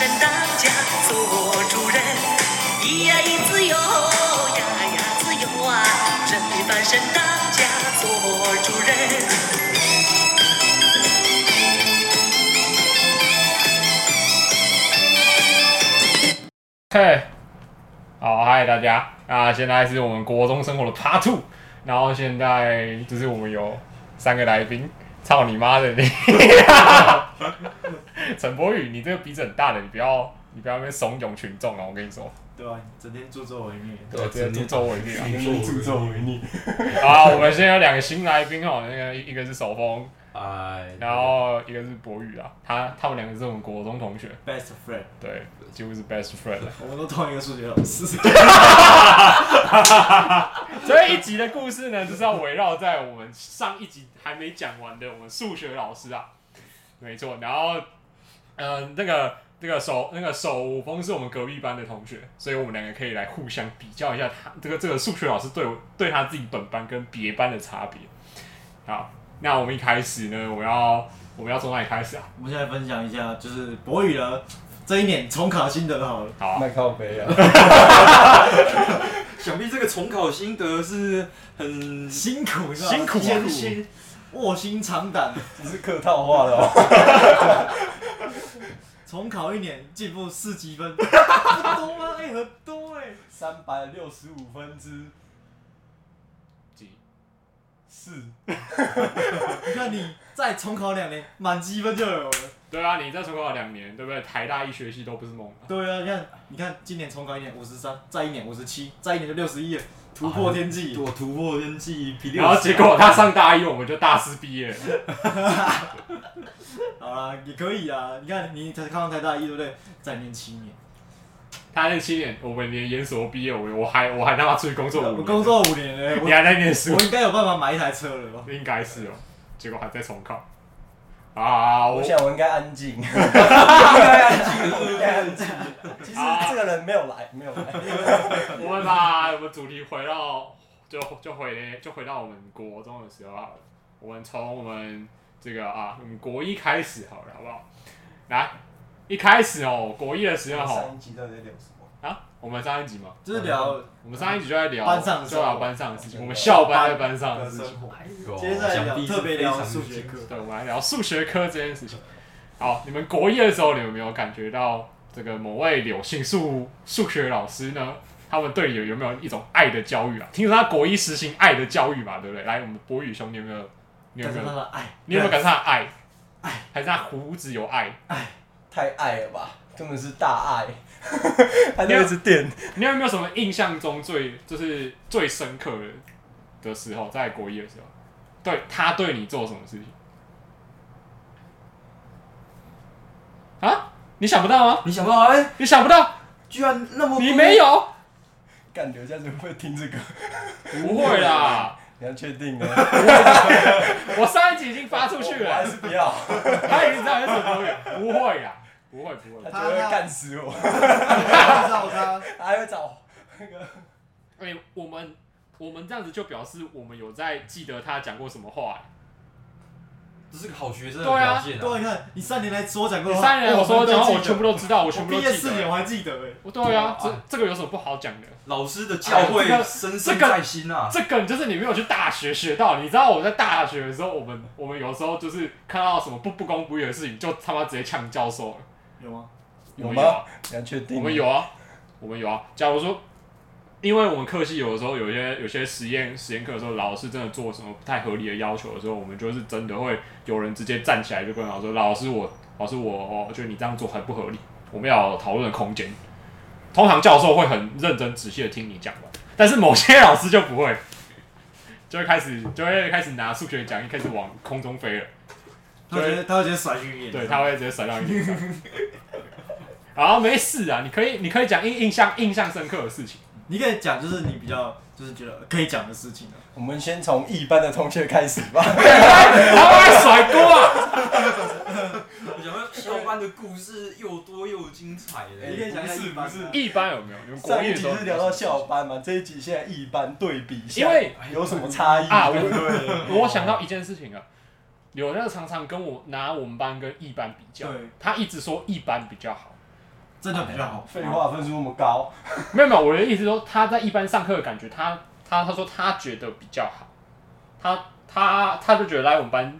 解放哎，人民翻身当家做主人，咿呀咿自由呀呀自由啊，人民翻身当家做主人。嘿，好，嗨大家啊！现在是我们国中生活的 Part Two，然后现在就是我们有三个来宾，操你妈的你！陈柏宇，你这个鼻子很大的，你不要你不要在那边怂恿群众啊！我跟你说，对啊、整天助纣为虐。对，整天助纣为虐啊！助纣为虐。好，我们现在有两个新来宾哦，那个一个是手风，哎，然后一个是博宇啊，他他们两个是我们国中同学，Best friend，对，几乎是 best friend 了。我们都同一个数学老师。所以一集的故事呢，就是要围绕在我们上一集还没讲完的我们数学老师啊，没错。然后，嗯、那个那个手那个手风是我们隔壁班的同学，所以我们两个可以来互相比较一下他这个这个数学老师对我对他自己本班跟别班的差别。好，那我们一开始呢，我要我们要从哪里开始啊？我们现在分享一下，就是博宇的这一年重考心得好了。好啊，麦靠背啊，想必这个重考心得是很辛苦是吧？辛苦啊艰辛，卧薪尝胆，只是客套话的哦。重考一年进步四积分，不多吗？哎、很多哎、三百六十五分之几四，你看你再重考两年，满积分就有了。对啊，你再重考了两年，对不对？台大一学期都不是梦啊。对啊，你看，你看，今年重考一年五十三，再一年五十七，再一年就六十一了，突破天际。我突破天际，然后结果他上大一，我们就大四毕业了。好啦，也可以啊。你看，你才刚刚才大一，对不对？再念七年，他那七年，我们连研所毕业，我我还我还他妈出去工作五年，我工作五年了，你我还在念书我，应该有办法买一台车了吧？应该是哦。结果还在重考。啊，我我想我应该安静，应该安静，应该安静。其实这个人没有来，没有来。我们把我们主题回到就就回就回到我们国中的时候好了。我们从我们这个啊，我们国一开始好了，好不好？来，一开始哦，国一的时候哦上一集到底在聊什么？啊，我们上一集嘛，就是聊我们上一集就在聊班上的生活就聊班上的事情，我们校班在班上的事情。接下来聊特别聊数学课，对，我们来聊数学科这件事情。好，你们国一的时候，你们有没有感觉到这个某位柳姓数数学老师呢？他们对你有没有一种爱的教育啊？听说他国一实行爱的教育嘛，对不对？来，我们博宇兄，你有没有？你有感没有？受他的爱，你有没有感受到他的爱？爱还是他胡子有爱？太爱了吧，根本是大爱。他就一直点，你有没有什么印象中最就是最深刻的的时候，在国一的时候，对他对你做什么事情？啊？你想不到吗？你想不到哎、你想不到？居然那么你没有？感觉这样子会听这个？不会啦，你要确定呢？我上一集已经发出去了还了，是不要，他已经知道是什么语，不会啦，不会不会。他就会干死我，他找他，他还会找那个。哎、我们我们这样子就表示我们有在记得他讲过什么话、这是个好学生的对啊表现啊！对，你看你三年来所讲过的话，三年我说讲话，我全部都都知道，我我全部都记毕业四年得。我还记得哎，哦对啊，这这个有什么不好讲的？老师的教诲哎这个深深这个在心啊！这个就是你没有去大学学到。你知道我在大学的时候，我们我们有时候就是看到什么不不公不义的事情，就他妈直接呛教授了。有吗？有吗我们有啊？你要确定？我们有啊，我们有啊。假如说，因为我们课系有的时候有些有些实验实验课的时候，老师真的做什么不太合理的要求的时候，我们就是真的会有人直接站起来就跟老师说：“老师我，老师我，我觉得你这样做很不合理，我们要讨论的空间。”通常教授会很认真仔细的听你讲完，但是某些老师就不会，就会开始就会开始拿数学讲义开始往空中飞了。他会直接他会直接甩去你，对，他会直接甩到你脸上。好，没事啊，你可以，你可以讲印印象印象深刻的事情。你可以讲就是你比较就是觉得可以讲的事情啊。我们先从一班的同学开始吧。他会甩锅啊！我想说校班的故事又多又精彩你可以的，讲一下一般不是一班有没有？你们国上一集是聊到校班嘛，这一集现在一班对比一下，因为有什么差异？啊，对不对？我我想到一件事情啊，有那个常常跟我拿我们班跟一班比较对，他一直说一班比较好。真的比较好。废话，分数那么高，没有没有，我的意思说他在一班上课的感觉，他他他说他觉得比较好，他他他就觉得来我们班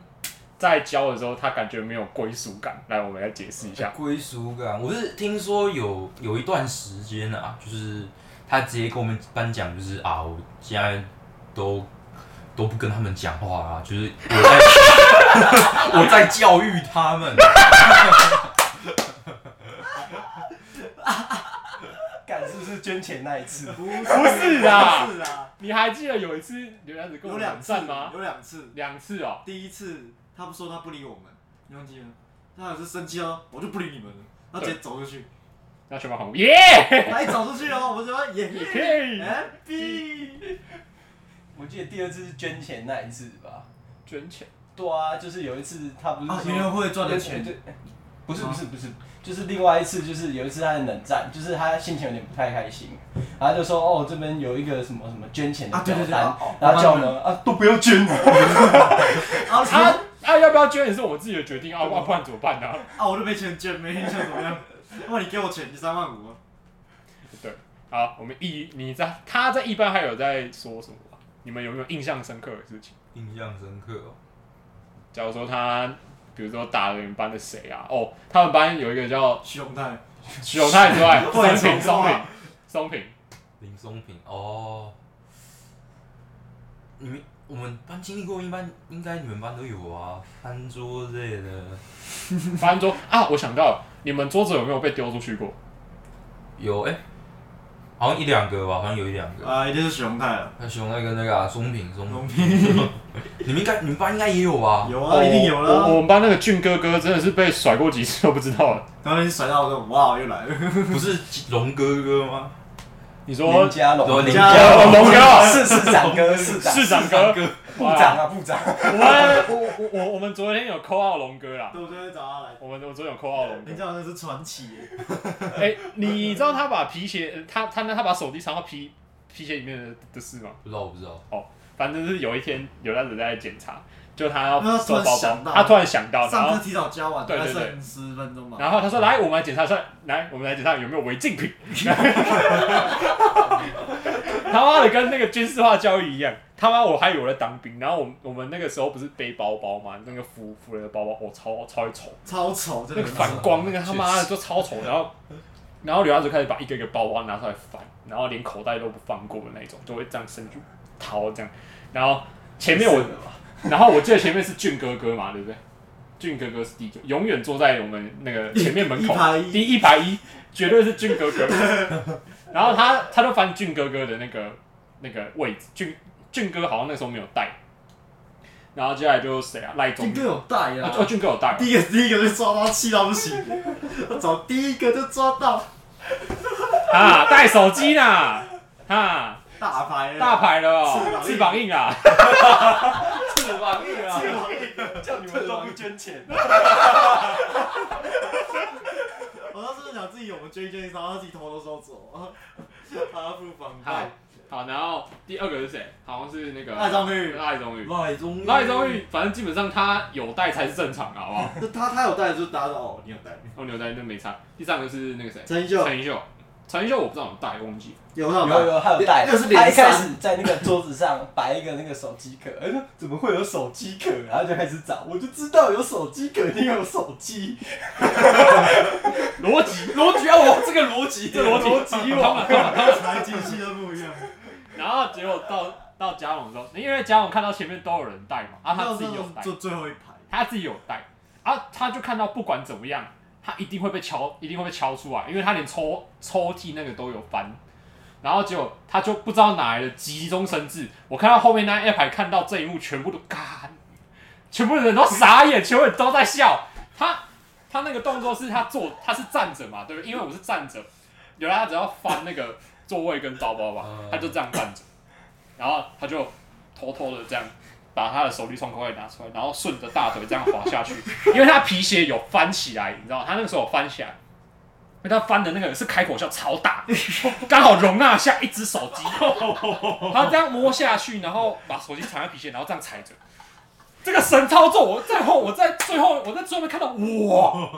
在教的时候，他感觉没有归属感。来，我们来解释一下。归属感，我是听说有有一段时间啊，就是他直接跟我们班讲，就是啊，我现在都都不跟他们讲话啊，就是我在 我在教育他们。干是不是捐钱那一次？不是不是啊不是啊，你还记得有一次刘洋子跟我们吗？有两次，两次哦，第一次他不说他不理我们，你忘记了？他好像是生气哦，我就不理你们了，他直接走出去，那全班喊我耶，他一走出去哦，我们就说耶也可以 happy，我记得第二次是捐钱那一次吧？捐钱。对啊，就是有一次他不是啊，说园游会赚的钱，对，不是不是不是，就是另外一次，就是有一次他很冷战，就是他心情有点不太开心，然后就说哦这边有一个什么什么捐钱的啊对对对表单然后叫我们啊都不要捐了，啊啊啊！要不要捐也是我自己的决定啊，啊不然怎么办呢、啊，我都没钱捐，没印象怎么样？那么你给我钱，你三万五对？好，我们一你在他在一班还有在说什么吧？你们有没有印象深刻的事情？印象深刻哦，假如说他，比如说打了你们班的谁啊？哦，他们班有一个叫徐永泰，徐永泰之外，会松平、松平、松平，林松平哦，你们我们班经历过，一般应该你们班都有啊，翻桌之类的，翻桌啊！我想到了，你们桌子有没有被丢出去过？有哎、好像一两个吧，好像有一两个。啊，一定是徐宏泰了，那熊泰跟那个啊，松平松龙平，平 你们应该你们班应该也有吧？有啊，一定有我我了，们班那个俊哥哥真的是被甩过几次都不知道了。然后你甩到我说哇，又来了，不是龙哥哥吗？你说林家龙，对林家龙。龙哥啊 市市长哥，市长，市长哥，部长啊，部长，我我我我我们昨天有扣号龙哥啦，对不对？找他来，我们我昨天有扣号龙哥。人。家龙那是传奇耶，哎、你知道他把皮鞋，呃他他那他把手机藏到皮皮鞋里面的的事吗？不知道我不知道。哦反正是有一天有男子在检查，就他要收包包，他突然想到，然后上课提早交完，对对对。剩十分钟嘛。然后他说来，我们来检查一下，来我们来检查有没有违禁品。他妈的跟那个军事化教育一样，他妈我还以为我在当兵，然后我们我们那个时候不是背包包嘛，那个扶扶人的包包，我、超超会丑，超丑，那个反光那个他妈的就超丑，然后然后刘亚子开始把一个一个包包拿出来翻，然后连口袋都不放过的那种，就会这样伸去掏这样，然后前面我，然后我记得前面是俊哥哥嘛，对不对？俊哥哥是第九，永远坐在我们那个前面门口第一排一，绝对是俊哥哥。然后他他就翻俊哥哥的那个那个位置，俊俊哥好像那时候没有带。然后接下来就是谁啊？赖宗俊哥有带啊，啊哦，，俊哥有带哦。第一个第一个就抓到，气到不行，我找第一个就抓到，啊，带手机呢，啊，大牌大牌了哦，翅膀硬啊 翅膀硬啊，翅膀硬啊！叫你们都不捐钱，我当时想自己有我们捐一捐，然后自己偷偷收走，他付房好贷。好，然后第二个是谁？好像是那个赖宗玉赖宗玉，赖中赖宗玉，反正基本上他有带才是正常的，好不好？那他他有带，就是大家都哦，你有带，哦，你有带那没差。第三个是那个谁？陈一秀陈一秀，陈一秀我不知道有带，忘记了。有他有有，还有带，那是他一开始在那个桌子上摆一个那个手机壳，哎，说怎么会有手机壳？然后就开始找，我就知道有手机壳，一定有手机。逻辑，逻辑啊，我这个逻辑，这逻辑，逻辑他们他们他们。财经系都不一样。然后结果到到嘉龙的时候，因为嘉龙看到前面都有人带嘛，啊，他自己有带，坐最后一排，他自己有带，啊，他就看到不管怎么样，他一定会被敲，一定会被敲出来，因为他连抽抽屉那个都有翻。然后结果他就不知道哪来的急中生智，我看到后面那一排看到这一幕，全部都干，全部人都傻眼，全部人都在笑。他他那个动作是他坐，他是站着嘛，对不对？因为我是站着，有来他只要翻那个座位跟包包吧，他就这样站着，然后他就偷偷的这样把他的手机窗口袋拿出来，然后顺着大腿这样滑下去，因为他皮鞋有翻起来，你知道，他那个时候有翻起来，因为他翻的那个是开口笑超大，刚好容纳下一只手机，他这样摸下去，然后把手机藏在皮鞋，然后这样踩着，这个神操作，我在后，我在最后，我在最后面看到，哇！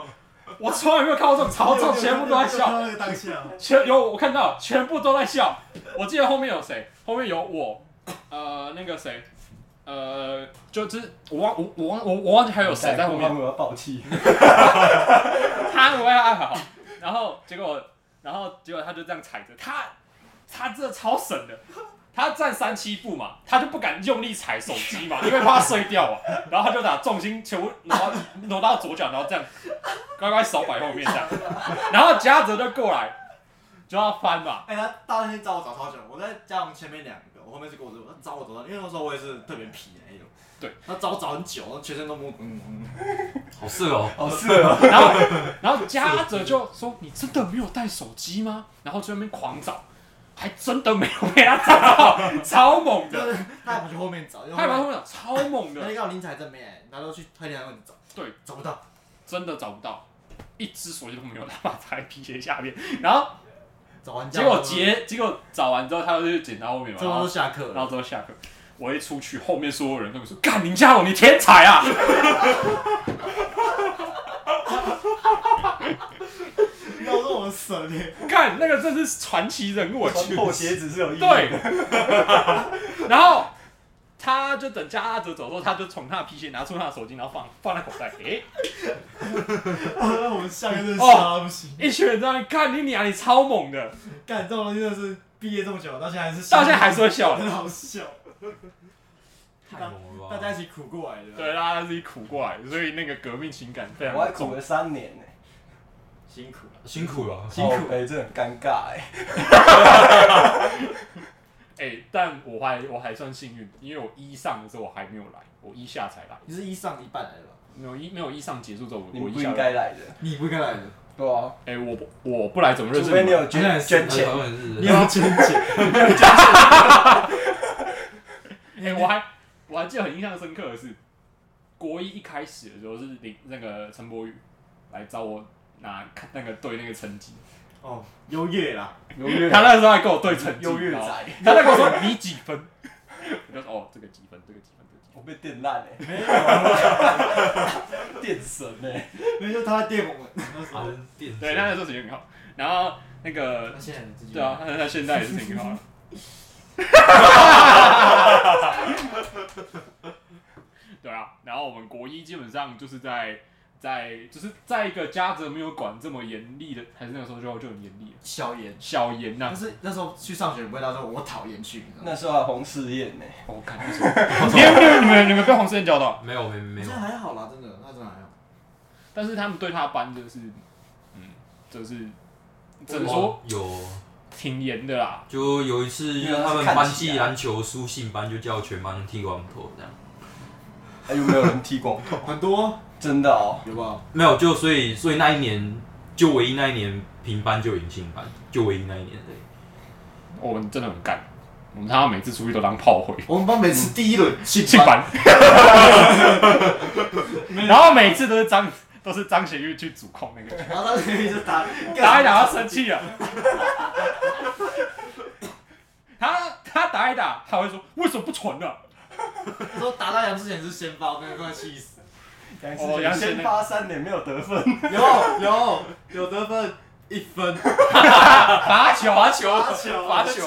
我从来没有看过这种操作，全部都在笑。全有我看到，全部都在笑。我记得后面有谁？后面有我，呃，那个谁，呃，就是我忘我我忘我我忘记还有谁在后面。我要爆气。他我要还好，然后结果然后结果他就这样踩着，他他真的超省的。他站三七步嘛，他就不敢用力踩手机嘛，因为怕碎掉啊。然后他就把重心全部挪挪到左脚，然后这样乖乖手摆后面这样。然后嘉泽就过来就要翻嘛，哎、他大那天找我找超久，我在嘉荣前面两个，我后面是跟我他找我走到，因为那时候我也是特别皮的那种。对，他找我找很久，全身都摸，嗯嗯，好色哦，好色哦。然后然后嘉泽就说：“你真的没有带手机吗？”然后在那边狂找，还真的没有被他找到，超猛的，就是他还跑去后面找，他把后后面找超猛的，那个林彩正没来，然后去推荐他问找，对，找不到，真的找不到，一只手机都没有，他把在皮鞋下面，然后找完结果结结果找完之后，他就去剪刀后面嘛，然后下课了，然后之后下课，我一出去，后面所有人都会说：“干林家龙，你天才啊那我说我神耶，！”干那个真是传奇人物啊！穿破鞋子是有意义对的。，然后他就等嘉泽走之后，他就从他的皮鞋拿出他的手机，然后放放在口袋。诶、我们下个真的不行，一群人在那边看你娘，你超猛的，干这种东西真的是毕业这么久，到现在还是到现在还是会笑很好笑，太猛了吧？大家一起苦过来的，对，大家自己苦过来，所以那个革命情感非常重。我还苦了三年呢。辛苦了，辛苦了，辛苦哎，这很尴尬哎。哎、但我还我还算幸运，因为我一上的时候我还没有来，我一下才来，你是一上一半来的吧？没有一没有一上结束之后，你不我一下应该来的。你不应该来的，对啊，哎、我不我不来怎么认除非你？有捐捐钱。好像是你有钱钱，哎、我还我还记得很印象深刻的是，国一一开始的时候是林那个陈柏宇来找我拿看那个对那个成绩，哦，优越啦，优越。他那时候还跟我对成绩，优越仔，他在跟我说 你几分，我就说哦这个几分，这个几分，这个几分。我被电烂哎，没有啊，电神哎。没有他在电我们，那时候啊，电对，他那时候成绩很好，然后那个他现在自己对啊，他他现在也是挺好的。对啊，然后我们国一基本上就是在在就是在一个家泽没有管这么严厉的，还是那个时候就就很严厉了，小严，小严呐、但是那时候去上学不会到说我讨厌去？那时候还红事宴呢。我看那时候，你有没有你们你们被黄世燕教到？没有没没有这，还好啦，真的，那真的还好。但是他们对他班就是，嗯，就是怎么说有，挺严的啦。就有一次因为他们班级篮球书信班就叫全班剃光头这样，还有没有人剃光头？很多真的哦。有吧？没有就所以所以那一年就唯一那一年平班就赢新班，就唯一那一年对。我们真的很干，我们他妈每次出去都当炮灰。我们班每次第一轮进进班，然后每次都是张都是张贤玉去主控那个，然后他就一直打，打一打他生气了，他他打一打，他会说为什么不传啊？他说打到杨之前是先发，我真的快气死。杨哦杨先发三年没有得分，有有有得分一分，罚球。罚球。罚球。罚球，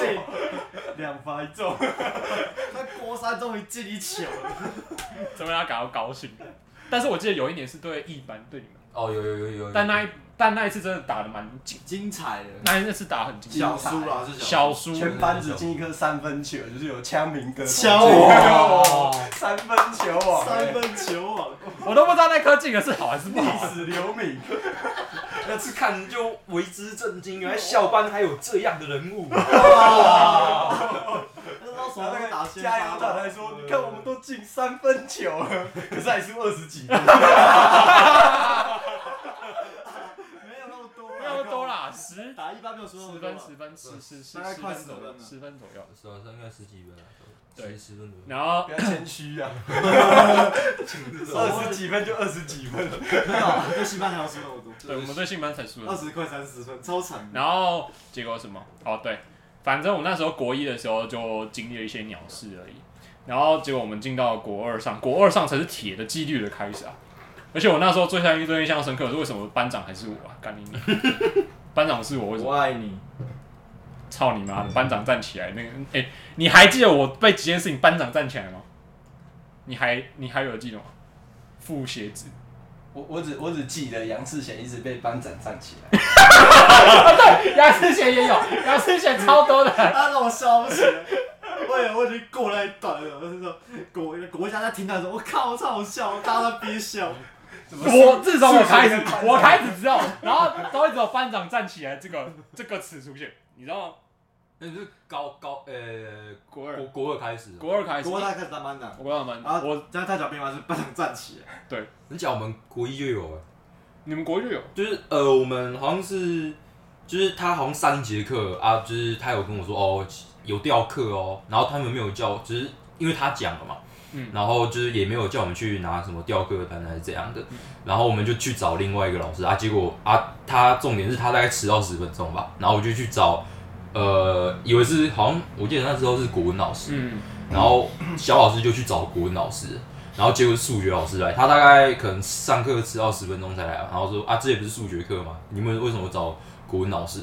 两罚一中。他郭三终于进一球了。这让他感到高兴。但是我记得有一年是对一班对你们，哦，有有有有有，但那一但那一次真的打的蛮精，精彩的，那那次打得很精彩小彩，输啦是小输，全班只进一颗三分球，就是有枪明哥。敲 哦三分球王，三分球网，我都不知道那颗进的是好还是不历好。史留名。那次看就为之震惊，原来校班还有这样的人物。那时候然后那打先个加油发打来说：“你看我们都进三分球了，可是还输二十几分。没有那么多，没十打一般没有输那么十分十分十十十大概快十分左右，十分了十分左右。是啊，应该十几分啊，对十十分左右。然后不要谦虚啊，二十几分就二十几分。没有，对新班才输那么多，对我们对信班才输了，二十快三十分，超惨。然后结果什么？哦对，反正我那时候国一的时候就经历了一些鸟事而已。然后结果我们进到国二上，国二上才是铁的纪律的开始啊。而且我那时候最印最印象深刻的是为什么班长还是我啊？干！班长是我，为什么？我爱你，操你妈的！班长站起来，那个，哎、你还记得我被几件事情班长站起来吗？你还你还有记得吗？副鞋子，我我只我只记得杨世贤一直被班长站起来，杨世贤也有，杨世贤超多的。他让我笑不起来。我也我已经过那一段了，我是说国国家在听他说，我靠，我超好笑，大家在憋笑。我自从我开始，我开始知道，然后都会只有班长站起来这个这个词出现，你知道吗？那是高高呃国二国国二开始，国二开始，国二开始当班长，我跟他们，然后我这样太小兵嘛是班长站起来，对你讲我们国一就有了，你们国就有，就是呃我们好像是就是他好像上一节课啊，就是他有跟我说哦有调课哦，然后他们没有叫，只是因为他讲了嘛。嗯。然后就是也没有叫我们去拿什么调课单还是怎样的，然后我们就去找另外一个老师啊，结果啊他重点是他大概迟到十分钟吧，然后我就去找，呃以为是好像我记得那时候是国文老师，嗯，然后小老师就去找国文老师，然后结果是数学老师来，他大概可能上课迟到十分钟才来，然后说啊，这也不是数学课吗，你们为什么找国文老师？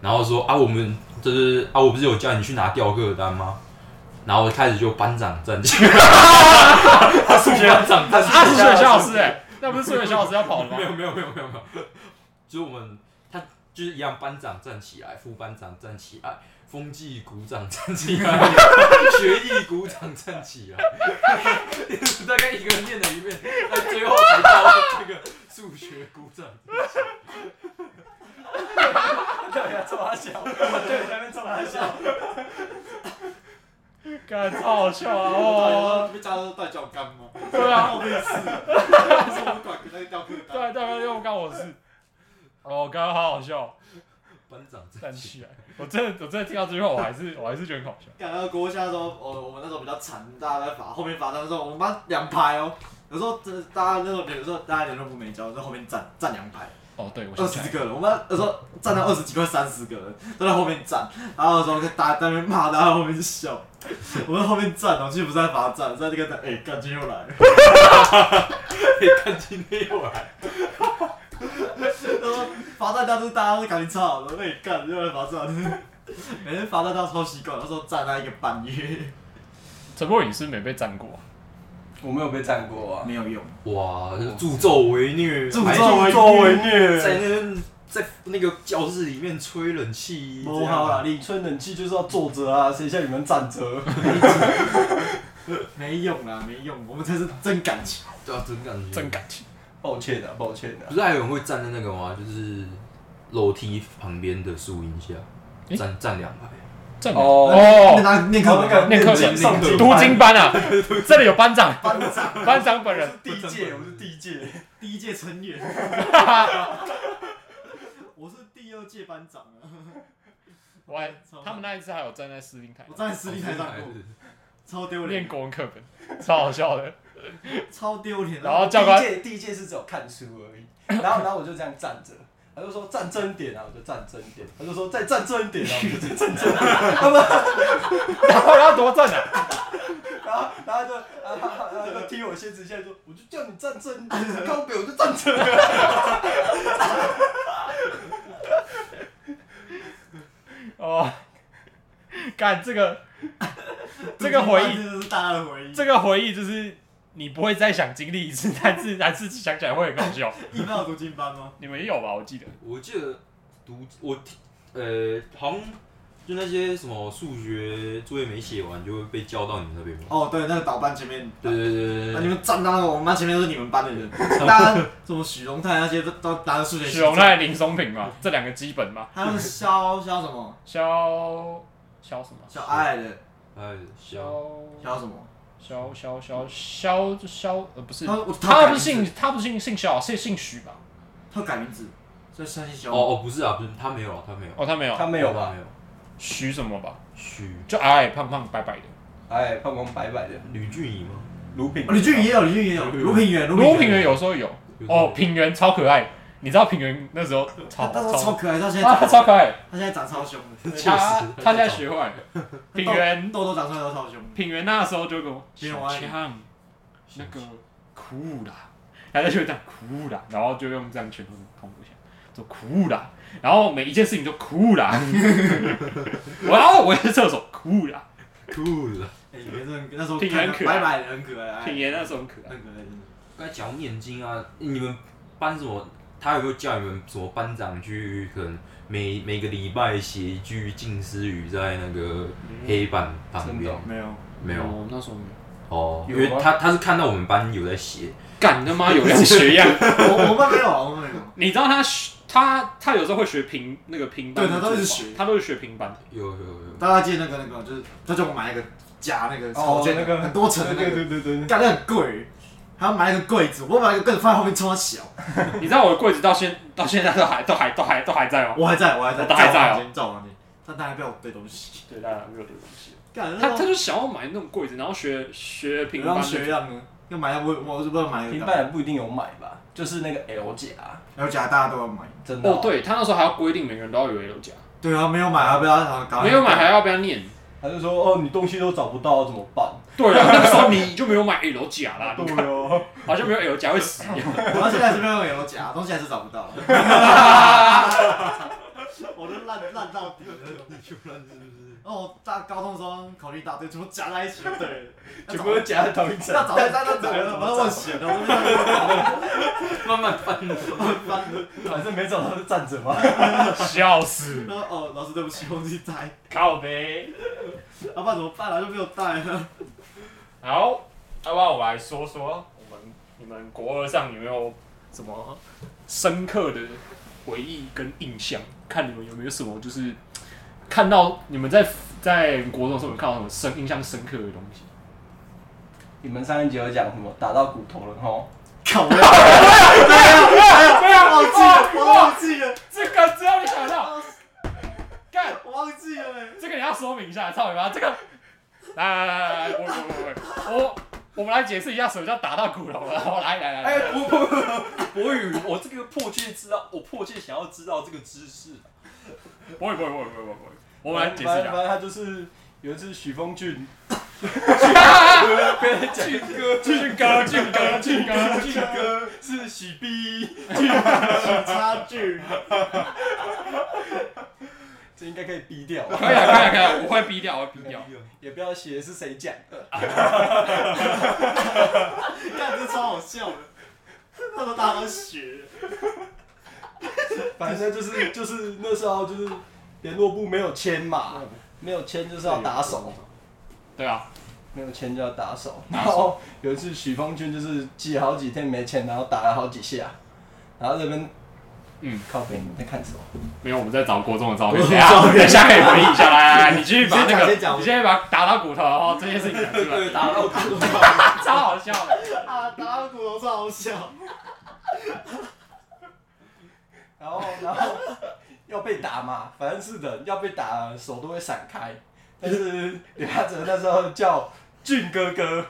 然后说啊，我们就是啊，我不是有叫你去拿调课单吗？然后开始就班长站起来，数学班长站起啊，是数学小老师哎，那不是数学小老师要跑了吗？没？有没有没有没有。没有，就是我们他就是一样，班长站起来，副班长站起来，风纪鼓掌站起来，学艺鼓掌站起来，大概一个人念了一遍，他最后才到这个数学股长。对呀，冲他笑，对，在那边冲他笑，干超好笑啊！哦，哦，被家都带教干吗？对啊，我也是，还是我们管那个调课单。对对对，又干我事。哦，刚刚好好笑，班长站站起起来，我真的我真的听到这句话，我还是 我还是觉得很好笑。赶到国家的时候，我我们那时候比较惨，大家在罚后面罚站的时候，我们班两排哦，有时候真的大家那时候有时候大家联络部没交，在后面站站两排，哦，对，我二想起来十个人，我们有时候站到二十几快三十个人都在后面站，然后有时候大家在那边骂，大家在后面就笑，我们在后面站哦，其实不是在罚站，在那个哎，干今天又来。了，看今天又来，然后罚站大都大家都感情超好的，哎干又来罚站，每天罚站到超习惯，那时候站那一个半月陈柏宇是没被站过。啊，我没有被占过啊，没有用，哇，助纣为虐，助纣为虐，在那边在那个教室里面吹冷气，不好啦，你吹冷气就是要坐着啊，谁像你们站着？没用啦，没用，我们才是真感情。对啊，真感情真感情。抱歉啊，抱歉啊不。是还有人会站在那个吗？就是楼梯旁边的树荫下，诶站站两排。正哦。哦，那念课哦那个念课经上经读经班啊，这里有班长，班长，班长本人，第一届，我是第一届。第一届成员，我是第二届班长啊，我还他们那一次还有站在司令台我站在司令台上过，超丢脸，念国文课本，超好笑的。超丢脸。然后教官第一届第一届是只有看书而已，然后然后我就这样站着，他就说站正点啊，我就站正点，他就说再站正一点啊，我就再站正点，然后要多站啊？然后然后就然后然后就踢我鞋子，现在说我就叫你站正一点，靠北我就站正。哦，干这个这个回忆，这就是大家的回忆。这个回忆就是你不会再想经历一次，但是但是想起来会很搞笑。你们有读经班吗？你们也有吧？我记得我记得读我听呃，好像就那些什么数学作业没写完，就会被叫到你们那边吗？哦，对，那个导班前面，对对对对对那你们站到那个我们班前面都是你们班的人，大家什么许荣泰那些都都拿着数学。许荣，泰、林松平嘛，这两个基本嘛。还有肖肖什么？肖肖什么？小爱的哎，肖小肖什么？肖肖肖肖肖呃不是，他他不是姓他不是姓姓肖，是姓许吧？他改名字，所以相信肖。哦哦，不是啊，不是他没有啊，他没有，哦，他没有，他没有吧他没？有，许什么吧？许就矮矮胖胖白白的。矮，胖胖白白的，吕俊仪吗？卢品哦，吕俊也有，吕俊也有，卢品源，卢品源有时候有哦，品源超可爱，你知道平原那时候超他那时候超可爱，他现在长超可爱，他现在长超凶的，确实他他现在学坏了。平原痘痘长出来都超凶。平原那时候就跟我小平原我爱你枪，那个哭啦，他在就这样哭啦，然后就用这样拳头捅我一下，说哭啦，然后每一件事情都哭啦，我然后我去厕所哭啦，酷了。哎，你们那时候挺很可爱白白的，很可爱。平原那时候很可爱很。可爱，真的。刚才讲到念经啊，你们班什么？他有没有叫你们什么班长去？可能每每个礼拜写一句近思语在那个黑板旁边？没有，没有哦，那时候没有。哦，因为他他是看到我们班有在写，干他妈有样学样！我我们没有，我们没有。你知道他学他他有时候会学平那个平板的对他，都是学他都是学平板。有有有，大家记得那个那个，就是他叫我买一个夹那个哦那个很多层的那对个，对对对对，干那很贵，还要买一个柜子，我买一个柜子放在后面超小，你知道我的柜子到现到现在都还都还都还都还在吗？我还在我还在，我都还在哦。在我房间，在我房间，但他还不要我背东西，对，大家没有这个东西。干他他就想要买那种柜子，然后学学平板学样呢，要买要我我我是不知道买一平个，板也不一定有买吧，就是那个 L 夹，然后夹大家都要买，真的。哦，，对他那时候还要规定每个人都要有 L 夹，对啊，没有买，要不要没有买还要不要念。他就说哦，你东西都找不到怎么办？对啊，那个时候你就没有买 L 夹啦，你看哦，好像没有 L 夹会死一样。我到现在还是没有有夹，东西还是找不到。我都烂烂到底了，哦，大高中的时候考虑一大堆，全部夹在一起就对了，全部都夹在同一层。那找在在那找，我要问闲的，我这边慢慢翻。翻，反正没找到就站着嘛。笑死，哦，老师对不起，忘记带，靠呗。要不然怎么办？啊？就没有带了。好，要不然我来说说我们你们国二上有没有什么深刻的回忆跟印象？看你们有没有什么就是看到你们在在国中的时候有看到什么深印象深刻的东西？你们上一集有讲什么打到骨头了吼？靠！对啊，对啊忘记了，我忘记了，这个只要你想到，干我忘记了哎。这个你要说明一下，操你妈！这个，来来来来来，不不不不，我我们来解释一下什么叫打到骨头了。好，来来来，哎，来不不不，博宇，我这个迫切知道，我迫切想要知道这个知识。不会不会不会不会不会，我们来解释一下。反正他就是有一次许峰俊，俊哥俊哥俊哥俊哥俊哥是许 B，差距，这应该可以逼掉，可以啊可以啊可以啊，我会逼掉我会逼掉。也不要写是谁讲的。干这超好笑的，那时候大家都学。反正就是就是那时候就是联络部没有签嘛，没有签就是要打手，对啊，没有签就要打手。打手然后有一次许峰俊就是记好几天没签，然后打了好几下，然后这边嗯，靠北你在看什么？没有，我们在找国中的照片，等一下等一下可以回忆一下。来来来，你继续把那个，你先讲你先把打到骨头，然后这件事情讲出来，对，打到骨头。超好笑的。啊，打到骨头超好笑。然后然后要被打嘛，反正是人要被打手都会闪开，但是刘亚哲那时候叫俊哥哥，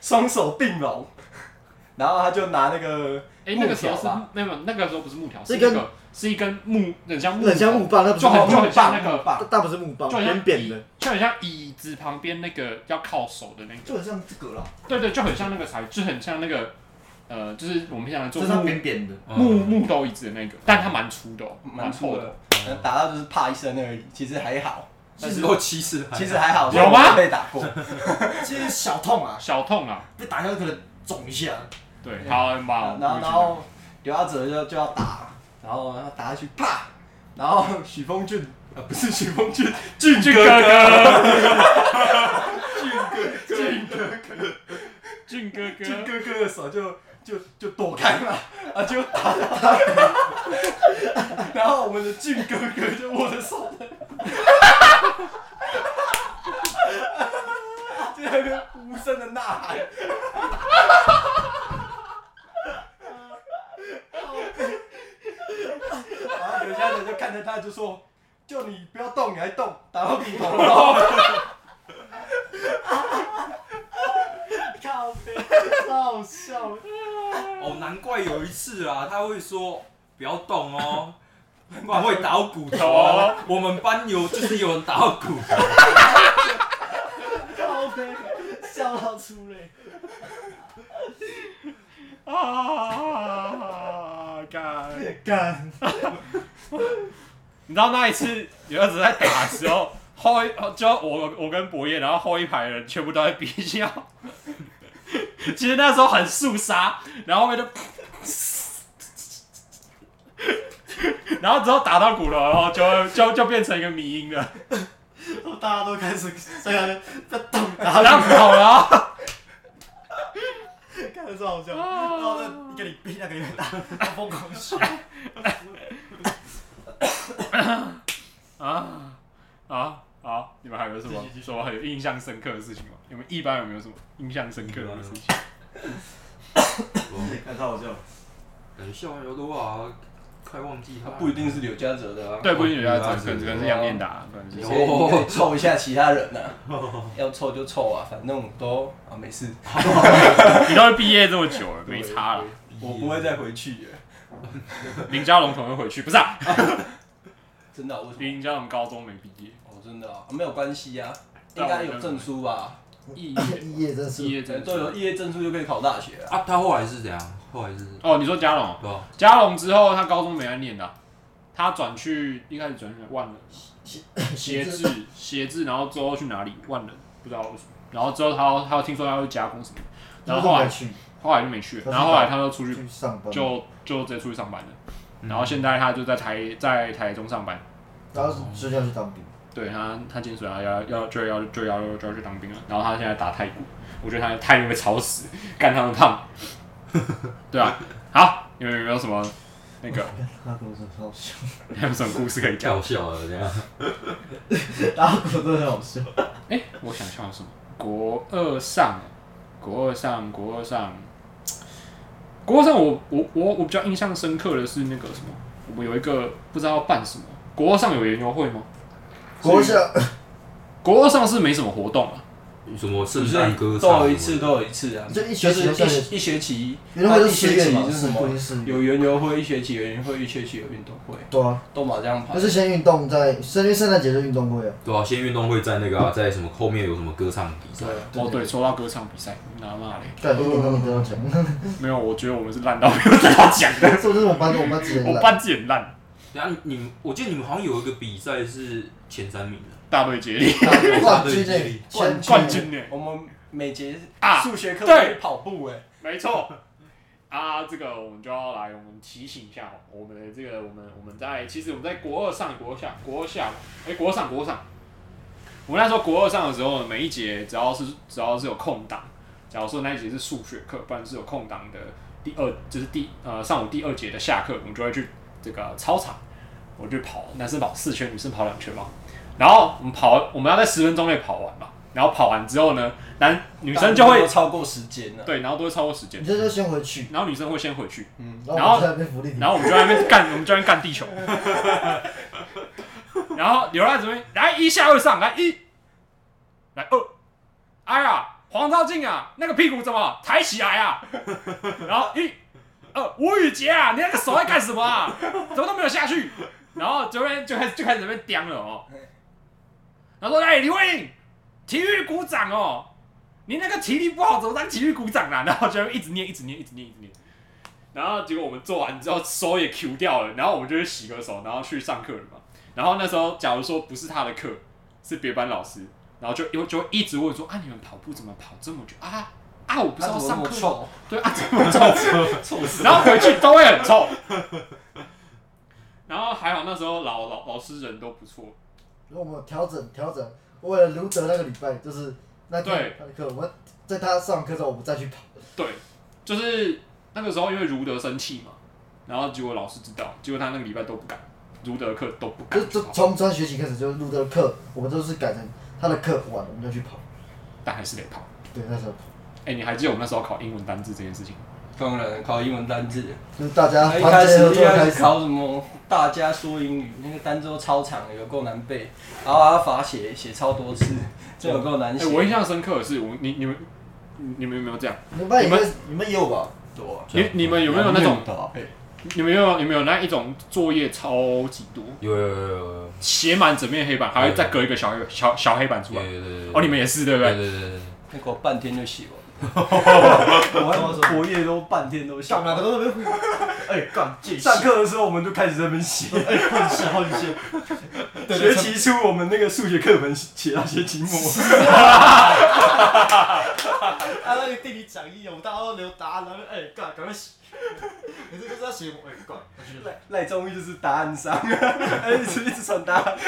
双手并拢，然后他就拿那个哎，那个时候是木条吧没有，那个时候不是木条，是一根是一个是一根木，很像木，很像木棒，那不是就很木就很像那个，木棒，那不是木棒，就很像扁扁的，就很像椅子旁边那个要靠手的那个。就很像这个啦，对对，就很像那个材，就很像那个，呃，就是我们平常做就是它木扁扁的。木木头椅子的那个，但它蛮粗的哦，蛮粗的可能。，打到就是啪一声而已，其实还好，但是都七次，其实还好，有吗？我被打过，其实小痛啊，小痛啊，被打下可能肿一下。对，好。然后然后刘亚哲就就要打，然后然后打下去啪，然后许峰俊啊不是许峰俊，俊 俊哥哥。俊哥，俊哥。哥。俊哥哥，俊哥哥的手就就就躲开嘛，啊就打然后我们的俊哥哥就握着手在，就在那边无声的呐喊，就看着他就说：“就你不要动，你还动，打到骨头了。”靠背，超好笑的。哦，哦，难怪有一次啊，他会说不要动哦，不然会打到骨头哦。我们班有就是有人打到骨头，靠背，笑到出泪。啊！干！干，你知道那一次有一次在打的时候，后一就我我跟博彦，然后后一排人全部都在憋笑。其实那时候很肃杀，然后后面就，然后之后打到骨头，然后就就就变成一个迷音了，大家都开始在那边在动，然然后后跑了啊。看的是好笑，然后呢，一个你逼那个越大，他疯狂 笑。啊啊好，你们还有什么继续继续什么很有印象深刻的事情吗？你们一般有没有什么印象深刻的事情？看超好笑。感觉校园有多啊，快忘记他不一定是柳家泽的啊。对，不一定刘家泽可能可能是杨念达，凑一下其他人呐、要凑就凑啊，反正都啊没事，你都毕业这么久了，没差了。我不会再回去耶。林家龙可能会回去，不是啊？真的啊、为什么？林家龙高中没毕业，哦，真的啊，没有关系啊，对啊应该有证书吧？毕业。毕业证书。毕业对，证都有毕业证书就可以考大学啊。啊，他后来是怎样？后来是哦，你说嘉龙，对吧？嘉龙之后他高中没来念的啊，他转去一开始转去万人。协字。制协制，然后之后去哪里？万人不知道为什么，然后之后他他听说他会加工什么，然后后来去。后来就没去然后后来他就出去去上班，就就直接出去上班了，然后现在他就在台在台中上班。然后是就要去当兵，对他，他进水啊，要要就要就要就要去当兵了。然后他现在打太鼓，我觉得他太会吵死，干他们胖。对啊，好，你们有没有什么那个他跟我说好笑，还有什么故事可以讲？好笑了这样。打鼓真的很好笑。哎、我想笑什么？国二上，国二上，国二上，国二上我，我我我比较印象深刻的是那个什么，我们有一个不知道要办什么，国二上有研究会吗？国小国二上是没什么活动啊，什么圣诞歌都有一次，都有一次啊，就一学期一一学期，因为会是一学期是是什么？有园游会，一学期有园游会，一学期有运动会，对啊，都嘛这样排就。是先运动，再圣因为圣诞节就运动会啊，对啊，先运动会在那个啊，在什么后面有什么歌唱比赛对，哦对，说到歌唱比赛，拿骂嘞。干一点都没得到奖，没有，我觉得我们是烂到没有得到奖的。是不是我们班我班之前烂？我班级很烂，然后你们，我记得你们好像有一个比赛是前三名的，大队接力 冠军诶，冠前冠军呢。我们每节啊数学课对跑步哎，没错。啊，这个我们就要来，我们提醒一下哦，我们的这个我们我们在其实我们在国二上、国二下、国二下，哎、国二上、国二上，我们那时候国二上的时候，每一节只要是只要是有空档，假如说那一节是数学课，不然是有空档的第二，就是第呃上午第二节的下课，我们就会去这个操场，我就跑，男生跑四圈，女生跑两圈嘛。然后我们跑，我们要在十分钟内跑完嘛。然后跑完之后呢，男女生就会都超过时间了。对，然后都会超过时间女生就先回去，然后女生会先回去，嗯然后我在那边福利，然后我们就在那边干，我们就在那边干地球，然后留在这边，来一下二上，来一，来二，哎呀，黄兆静啊，那个屁股怎么抬起来啊？然后一，呃，吴宇杰啊，你那个手在干什么啊？怎么都没有下去？然后这边就开始就开始在那边刁了哦，然后说，哎，李慧颖，体育鼓掌哦，你那个体力不好，怎么当体育鼓掌啊？然后就一直念，一直念，一直念，一直念。然后结果我们做完之后手也 Q 掉了，然后我们就去洗个手，然后去上课了嘛。然后那时候假如说不是他的课，是别班老师，然后就又就会一直问说啊你们跑步怎么跑这么久啊啊我不是他怎么那要上课？对啊这么臭，臭死！然后回去都会很臭。然后还好那时候老老老师人都不错，然后我们有调整调整，为了卢德那个礼拜，就是那对天他的课，我们在他上课之后，我们再去跑，对，就是那个时候因为卢德生气嘛，然后结果老师知道，结果他那个礼拜都不敢，卢德课都不敢就从专学期开始，就是卢德的课，我们都是改成他的课完了我们就去跑，但还是得跑。对，那时候跑，哎、你还记得我们那时候考英文单字这件事情吗？当然考英文单字，就是大家一开始一开始考什么大家说英语，那个单字都超长的，有够难背，然后还要罚写写超多次，这有够难哎、写。我印象深刻的是，我你你们你你们有没有这样？你们班你们你们也有吧？多啊。你你们有没有那种？搭配？你们有有没有那一种作业超级多，有有有有有写满整面黑板，还会再隔一个小黑小小黑板出来？有有有有哦，你们也是对不对对？对对对，那个我半天就写完，我作业都半天都写干完。嘛都在 哎干，借上课的时候我们就开始在那边写，哎混下混下，对学期初我们那个数学课本写到学期末，啊那个地理讲义，我们大家都留答案，然后哎干，赶快写，你这就是要写我哎干，我去赖赖中医就是答案上，哎一直一直传答案。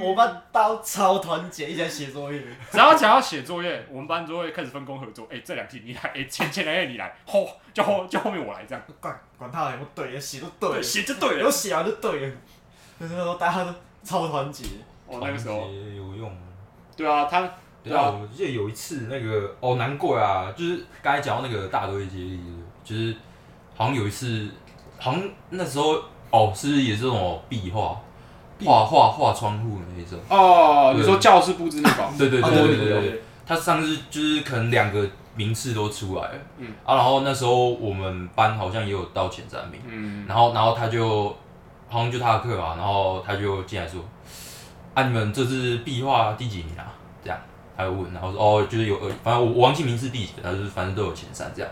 我班大家都超团结，一起来写作业。只要只要写作业，我们班就会开始分工合作。哎，这两题你来，哎，前前两页你来，后就后就后面我来这样。管管他有没有对，写就对，对，写就对有了。写完就对了。那时候大家都超团结，哦，那个时候，有用。对啊，他对啊，我记得有一次那个哦，难怪啊，就是刚才讲到那个大堆接力，就是好像有一次，好像那时候哦，是不是也是那种壁画，画。画画窗户的那一种？哦，你对说教室布置那个，对对对啊对对对对对，他上次就是可能两个名次都出来了，嗯。啊，然后那时候我们班好像也有到前三名，嗯，然后然后他就好像就他的课吧，然后他就进来说，啊，你们这次壁画第几名啊？这样，他就问，然后说哦，就是有呃，反正我我忘记名次第几，他就是反正都有前三这样，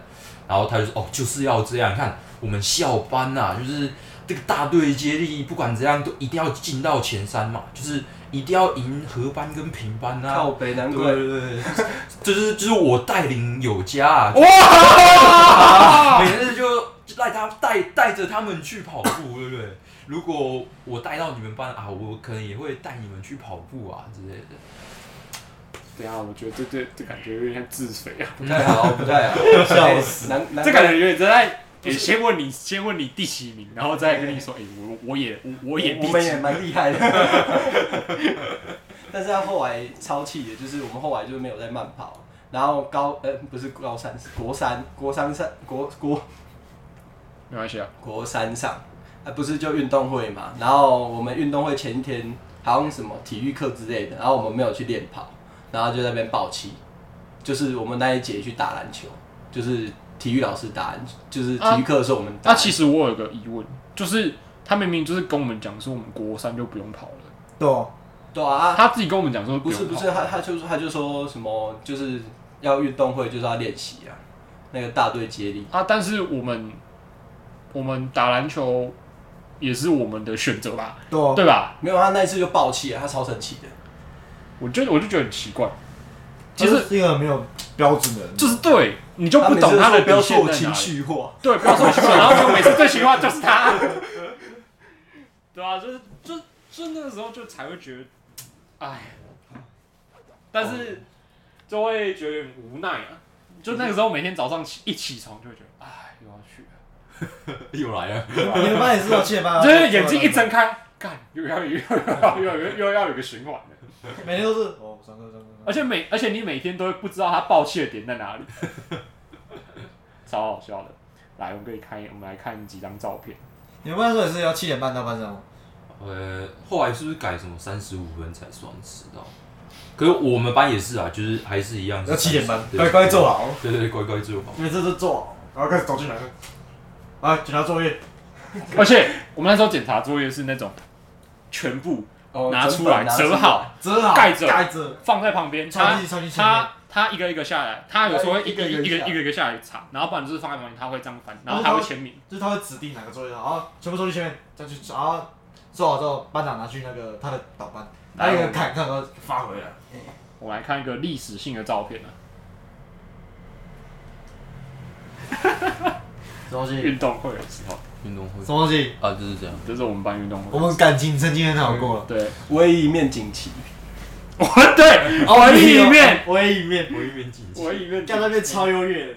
然后他就说哦，就是要这样，你看我们校班呐、就是这个大队接力，不管怎样都一定要进到前三嘛，就是一定要赢合班跟平班啊，靠北难对怪对对对，就是就是我带领有加啊，哇，每次就就带他带带着他们去跑步，对不对？如果我带到你们班啊，我可能也会带你们去跑步啊之类的。等一下，我觉得这这这感觉有点像自肥啊，不太好，不太好，笑死。难难这感觉有点在。诶先问你，先问你第几名，然后再跟你说，哎、我我也我我也我们也蛮厉害的。但是他后来超气的，就是我们后来就是没有在慢跑，然后高呃不是高三是国三国三上国国没关系啊，国三上啊不是就运动会嘛，然后我们运动会前一天好像什么体育课之类的，然后我们没有去练跑，然后就在那边爆气，就是我们那一节去打篮球，就是体育老师打篮，就是体育课的时候我们打那。其实我有个疑问，就是他明明就是跟我们讲说我们国三就不用跑了，对哦，对啊，他自己跟我们讲说不是不是，他他就他就说什么就是要运动会就是要练习啊，那个大队接力。啊，但是我们我们打篮球也是我们的选择吧，对哦，对吧？没有，他那一次就爆气了，他超生气的。我就我就觉得很奇怪，其其实实是一个没有标准的人，就是对你就不懂他的底线说我情在哪里。绪化，对，不要说情绪化，然后就每次最情绪化就是他，对啊，就是就就那个时候就才会觉得，哎，但是就会觉得有点无奈啊。就那个时候每天早上起一起床就会觉得，哎，又要去了，又来了，你们班也是要七点半啊，就是眼睛一睁开，干又要又要又要又要又要有个循环了。每天都是哦，上课上课，而且每而且你每天都会不知道他爆气的点在哪里，超好笑的。来，我们可以看，我们来看几张照片。你们班说也是要七点半到班上吗？呃，后来是不是改什么三十五分才算迟到？可是我们班也是啊，就是还是一样是要七点半，对乖乖坐好，对对对，乖乖坐好。因为这是坐好，然后开始走进来，啊，检查作业，而且我们那时候检查作业是那种全部哦拿出来折好，折好，盖着盖着，放在旁边，超他级超级前面他他一个一个下来，他有时候会一个一个一个下一个一个一个下来查，然后不然就是放在旁边，他会这样翻，然后他他会签名。就是他会指定哪个作业，然后全部收去前面，再去，然后做好之后，班长拿去那个他的导班，拿一个看看，然后发回来。我们来看一个历史性的照片啊，什么东西？运动会的时候，运动会什么东西？啊，就是这样。这是我们班运动会。我们感情曾经很好过了。对，唯一一面锦旗，我 对，唯一一面，唯一一面，我一边紧唯一一面，干那边超优越的。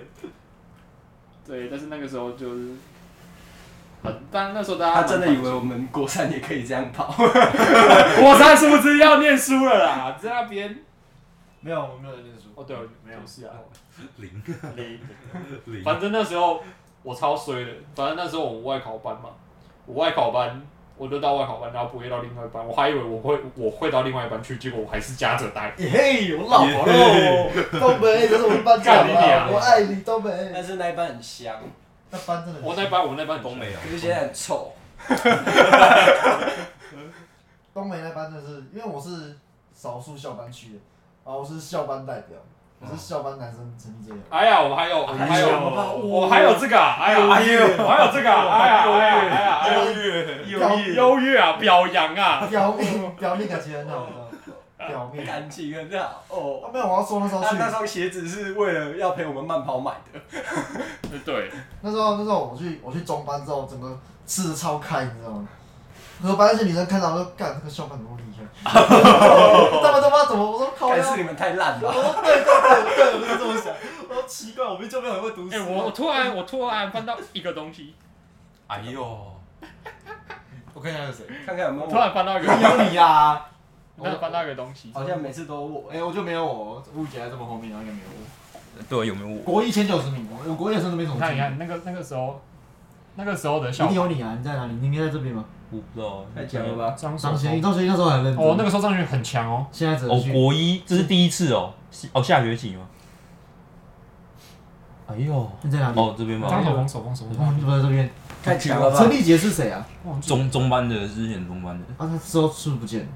对，但是那个时候就是，很，但那时候大家他真的以为我们国三也可以这样跑。我三是不是要念书了啦，在那边。没有，我没有在念书。哦，对，没有是啊。零零 零，反正那时候我超衰的，反正那时候我们外考班嘛，我外考班我就到外考班，然后补业到另外一班，我还以为我会我会到另外一班去，结果我还是夹着带。耶嘿，我老婆喽，东北，这是我们班长啊，我爱你，东北。但是那一班很香，那班真的，我那班我那班很都没有。可是现在很臭。东北那班真的是，因为我是少数校班去的，啊，我是校班代表，我是校班男生成绩最好。哎呀，我还有我还有我还有这个啊，哎呀哎呦，我还有这个啊，哎呀哎呀哎呀哎呀，表优越啊，表扬啊，表面表面感情很好，表面。感情很好哦。啊，没有，我要说那时候去，他那双鞋子是为了要陪我们慢跑买的，对，那时候那时候我去我去中班之后，整个吃的超开，你知道吗？和班那些女生看到都干这个校班怎么厉害？他们他妈怎么？我说靠呀！但是你们太烂我了。说对对对对，我就是这么想。我说奇怪，我们就没有很会读书。哎，我我突然我突然翻到一个东西，哎呦，我看一下是谁，看看有没有我突然翻到一个，有你啊！我突然翻到一个东西，好像每次都我。哎，我就没有我，误解在这么后面，然后应该没有我。对，有没有我？国一前九十名，我国一的时候都没怎么进你看你看那个那个时候，那个时候的一校定有你啊！你在哪里？你应该在这边吗？我不知道。太强了吧？张张贤，贤你张贤那时候很认真。哦，那个时候张学很强哦，哦，现在只能去。国一这是第一次哦，是哦下学期吗？哎呦，你在哪里？哦这边吗？张手锋手锋手哦，锋，你不在这边。太强了吧陈？立杰是谁啊？中中班的，之前中班的，啊，他之后是不是不见了？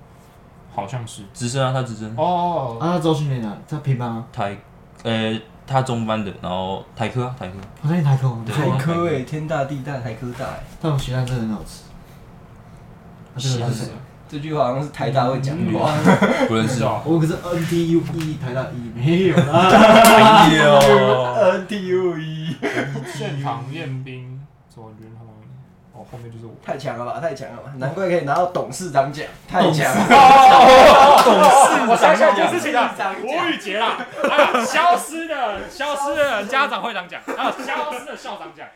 好像是直升啊，他直升，哦，啊，他之后训练哪？他平班吗？台，呃，他中班的，然后台科啊，台科，好像台科，不对错啊。科哎，天大地大，台科大哎。但我学蛋真的很好吃。啊这个是谁？这句话好像是台大会讲的话。不认识。啊，我可是 NTU E 台大 E 没有啦。哎呦，NTUE，现场练兵，左军他们，哦，后面就是我。太强了吧，太强了吧，难怪可以拿到董事长奖，太强了。我想起来一件事情了董事长，奖吴宇杰啦，还有消失的消失的家长会长奖，还有消失的校长奖。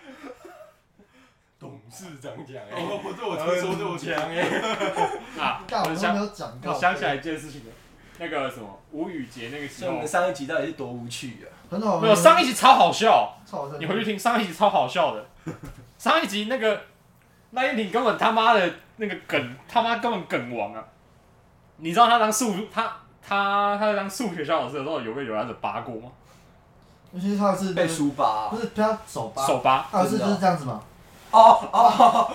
董事长讲哎，我这我听说，这我强哎。啊，干，我都没我想有讲到。我想起来一件事情了，那个什么吴宇杰那个时候所以我们，上一集到底是多无趣啊？很好。没有上一集超好笑，超好笑。你回去听上一集超好笑的，上一集那个赖燕婷根本他妈的那个梗，他妈根本梗王啊！你知道他当数他他他在当数学小老师的时候有被有人扒过吗？尤其是他是被书拔不。是他手扒，手扒，他有是就是这样子嘛，哦哦，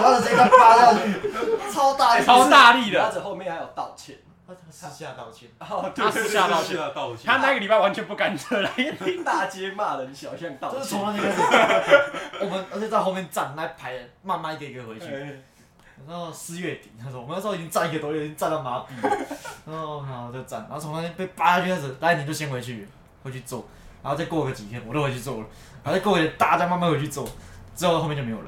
然后直接给他扒下去，超大力，超大力的，鸭子后面还有道歉。他私下道歉。哦，他私下道歉，道歉他那个礼拜完全不敢惹赖燕婷。大街骂人，小巷道歉就是从。那天开始，我们而且在后面站那排人，慢慢一个一个回去。然后四月底，他说我们那时候已经站一个多月，已经站到麻痹了。然后然后就站，然后从那天被扒下去开始，来你就先回去，回去做，然后再过个几天，我都回去做了，然后再过个大家慢慢回去做，之后后面就没有人，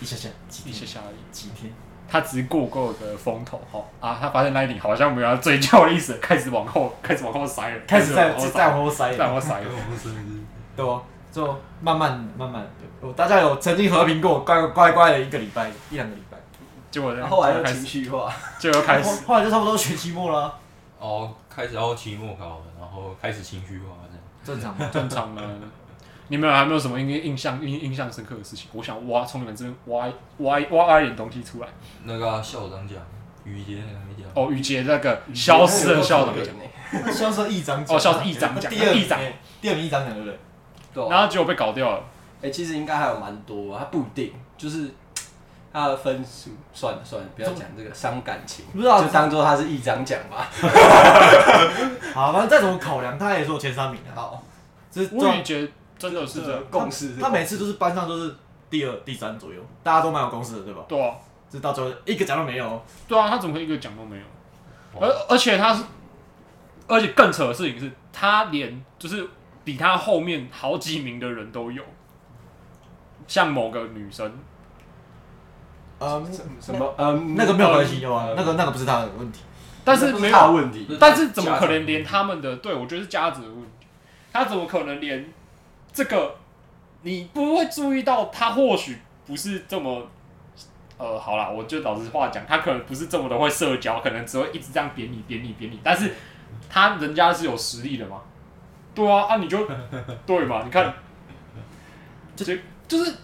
一下下几天？一下下而已，几天，他只是过过个风头哈。啊，他发现那一顶好像没有要追究的意思，开始往后开始往后塞了，开始在往后在往后塞了，再往后塞了。对哦，就慢慢慢慢，有大家有曾经和平过乖乖乖的一个礼拜一两个礼拜，结果后来又开始，情绪化，就又开始。后 后来就差不多学期末了啊，哦，开始要期末考了，然后开始情绪化这样。正常嘛。正常的。你们还没有什么印印象印印象深刻的事情？我想挖从你们这边挖挖挖一点东西出来。那个啊校长奖，雨杰那个没讲。哦，雨杰那个消失的校长奖，消失议长奖，哦，消失议长奖，第二名议长，第二名议长奖对不对？对啊然后结果被搞掉了。哎、其实应该还有蛮多，他不一定，就是他的分数，算了算了，不要讲这个伤感情，不知道就当做他是议长奖吧。好，反正再怎么考量，他也是我前三名的。好，这是吴宇杰真的是这样，共识是他每次都是班上都是第二、第三左右，大家都蛮有共识的，对吧？对啊，这到最后一个奖都没有。对啊，他怎么可以一个奖都没有？而而且他是，而且更扯的事情是，他连就是比他后面好几名的人都有，像某个女生，嗯，什什么嗯那个没有关系，有啊呃，那个那个不是他的问题。但是没有，问题，但是怎么可能连他们的？对我觉得是家子的问题，他怎么可能连这个你不会注意到？他或许不是这么。呃，好啦，我就老实话讲，他可能不是这么的会社交，可能只会一直这样贬你、贬你、贬你。但是他人家是有实力的嘛，对啊，啊你就对嘛？你看，这就是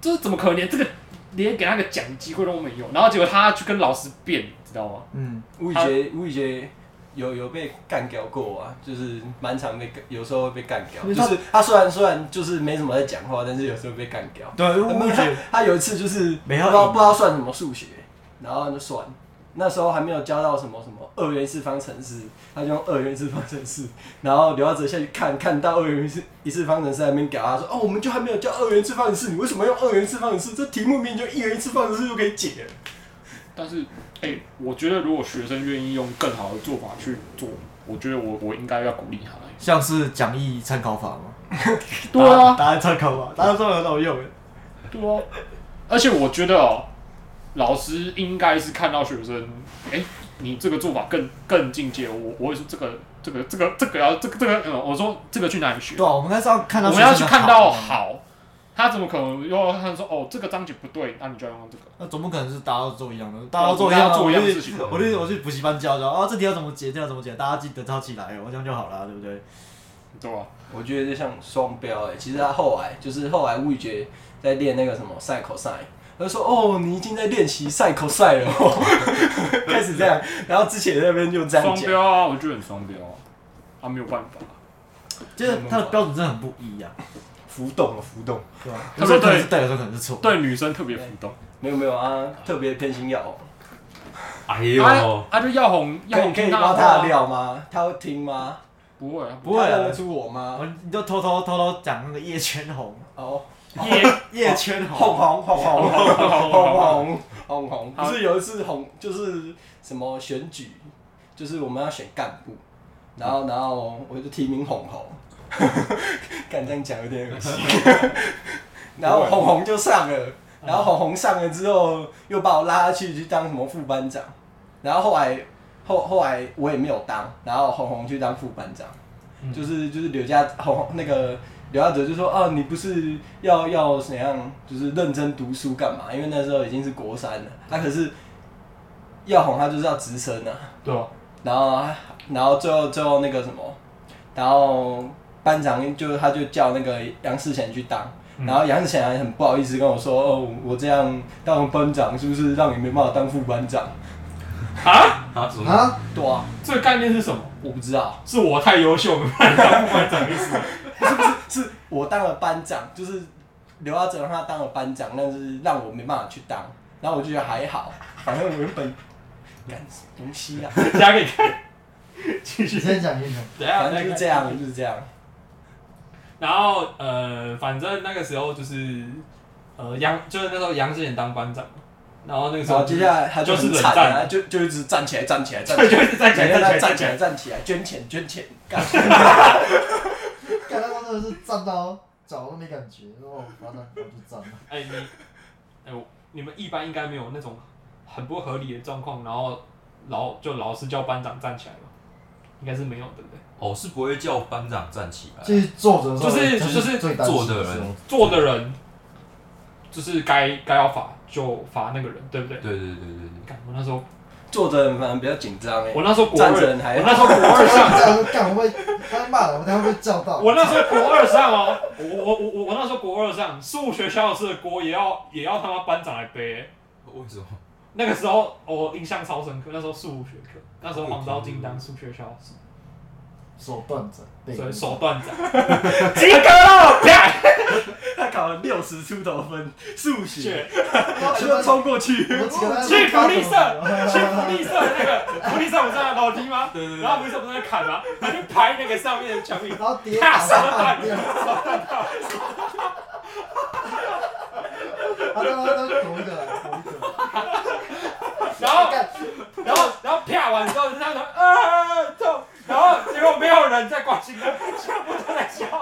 就是怎么可能连这个连给他个讲机会都没有，然后结果他去跟老师辩，知道吗？嗯，吴宇杰，吴宇杰有有被干掉过啊，就是蛮常被干，有时候被干掉。就是他虽然虽然就是没什么在讲话，但是有时候被干掉。对，他我觉得他有一次就是不知道不知道算什么数学，然后就算。那时候还没有教到什么什么二元一次方程式，他就用二元一次方程式，然后刘耀哲下去看看到二元一次一次方程式在那边搞，他说哦，我们就还没有教二元一次方程式，你为什么用二元一次方程式？这题目明明就一元一次方程式就可以解了。但是，哎、我觉得如果学生愿意用更好的做法去做，我觉得我我应该要鼓励他、欸像是讲义参考法吗，对啊，答案参考法，答案说很好用诶。对啊，而且我觉得哦，老师应该是看到学生，哎、你这个做法更更境界，我我会说这个这个这个这个要这个这个，嗯，我说这个去哪里学？对啊，我们还是要看到我们要去看到，好，他怎么可能又要看说哦这个章节不对，那你就要用这个？那总不可能是大家都做一样的，大家都做一样做一样的事情我去我去补习班教教，啊，这题要怎么解，这题要怎么解，大家记得抄起来，我这样就好了，对不对？对啊？我觉得就像双标哎、其实他后来就是后来吴宇杰在练那个什么赛口赛，他就说哦，你已经在练习赛口赛了哦，开始这样，然后之前那边就这样双，标啊，我觉得很双标啊，他没有办法。就是他的标准真的很不一啊，浮动了浮动，对吧？他说有时候可能对。是对，有时候可能是错。对女生特别浮动，没有没有啊，特别偏心要红，哎呦，啊啊就要红要可以可以挖他的，料吗？他会听吗？不会啊，不会啊他认得，出我吗？我你就偷偷偷偷讲那个叶圈红，哦，叶 叶圈红。红，红红红红红。红红红，不是有一次红就是什么选举，就是我们要选干部，然后然后我就提名红红，敢这样讲有点恶心，然后红红就上了，然后红红上了之后又把我拉去去当什么副班长，然后后来后后来我也没有当，然后红红去当副班长，就是就是刘家红红那个刘家哲就说哦，你不是要要怎样，就是认真读书干嘛？因为那时候已经是国三了，他、可是要红他就是要直升啊，对啊？然后然后最后最后那个什么，然后班长就他就叫那个杨世贤去当。然后杨世贤还很不好意思跟我说：“哦，我这样当班长是不是让你没办法当副班长啊，啊什么？啊，？”对啊，这个概念是什么？我不知道，是我太优秀，没办法当副班长的意思吗？是是我当了班长，就是刘阿哲让他当了班长，但是让我没办法去当，然后我就觉得还好，反正我原本干什么东西啊，大家可以看，继续。你先讲，你先讲。等一下反正就是这样，就是这样。然后呃，反正那个时候就是呃杨，就是那时候杨志远当班长，然后那个时候然后接下来他就就是很惨啊，冷战，就就一直站起来，站起来，站，起来，就是站起来，站起来，站起来，站起来。站起来，捐钱，捐钱，干。看到真的是站到脚都没感觉，哦，完了，我就站了。哎你，哎我你们一般应该没有那种很不合理的状况，然后老就老师叫班长站起来吧？应该是没有，对不对？哦，是不会叫班长站起来，就是坐着的时候，就是才就是最担心坐的人时候做的人就是该该要罚就罚那个人，对不对？对对对对对。干我那时候坐着人反而比较紧张哎，我那时候国二，站着人还我那时候国二上。这样干，会不会他骂人？我等下会被叫到。我那时候国二上哦，我我我我我那时候国二上，数学小老师的锅也要也要他妈班长来背欸。为什么？那个时候我印象超深刻，那时候数学课，那时候黄昭金当数学小老师，手断着，背所以手段者，及格了，啪！他考了六十出头分，数学，就冲过去。去福利社，发去福利社那个福利社不是在楼梯吗？对对对然后福利社不是在砍吗？他就拍那个上面的墙壁，然后跌倒，断掉。他刚刚都同一个来，同一个。然后然后然后啪完之后，他说啊痛，然后结果没有人在关心他，全部都在笑。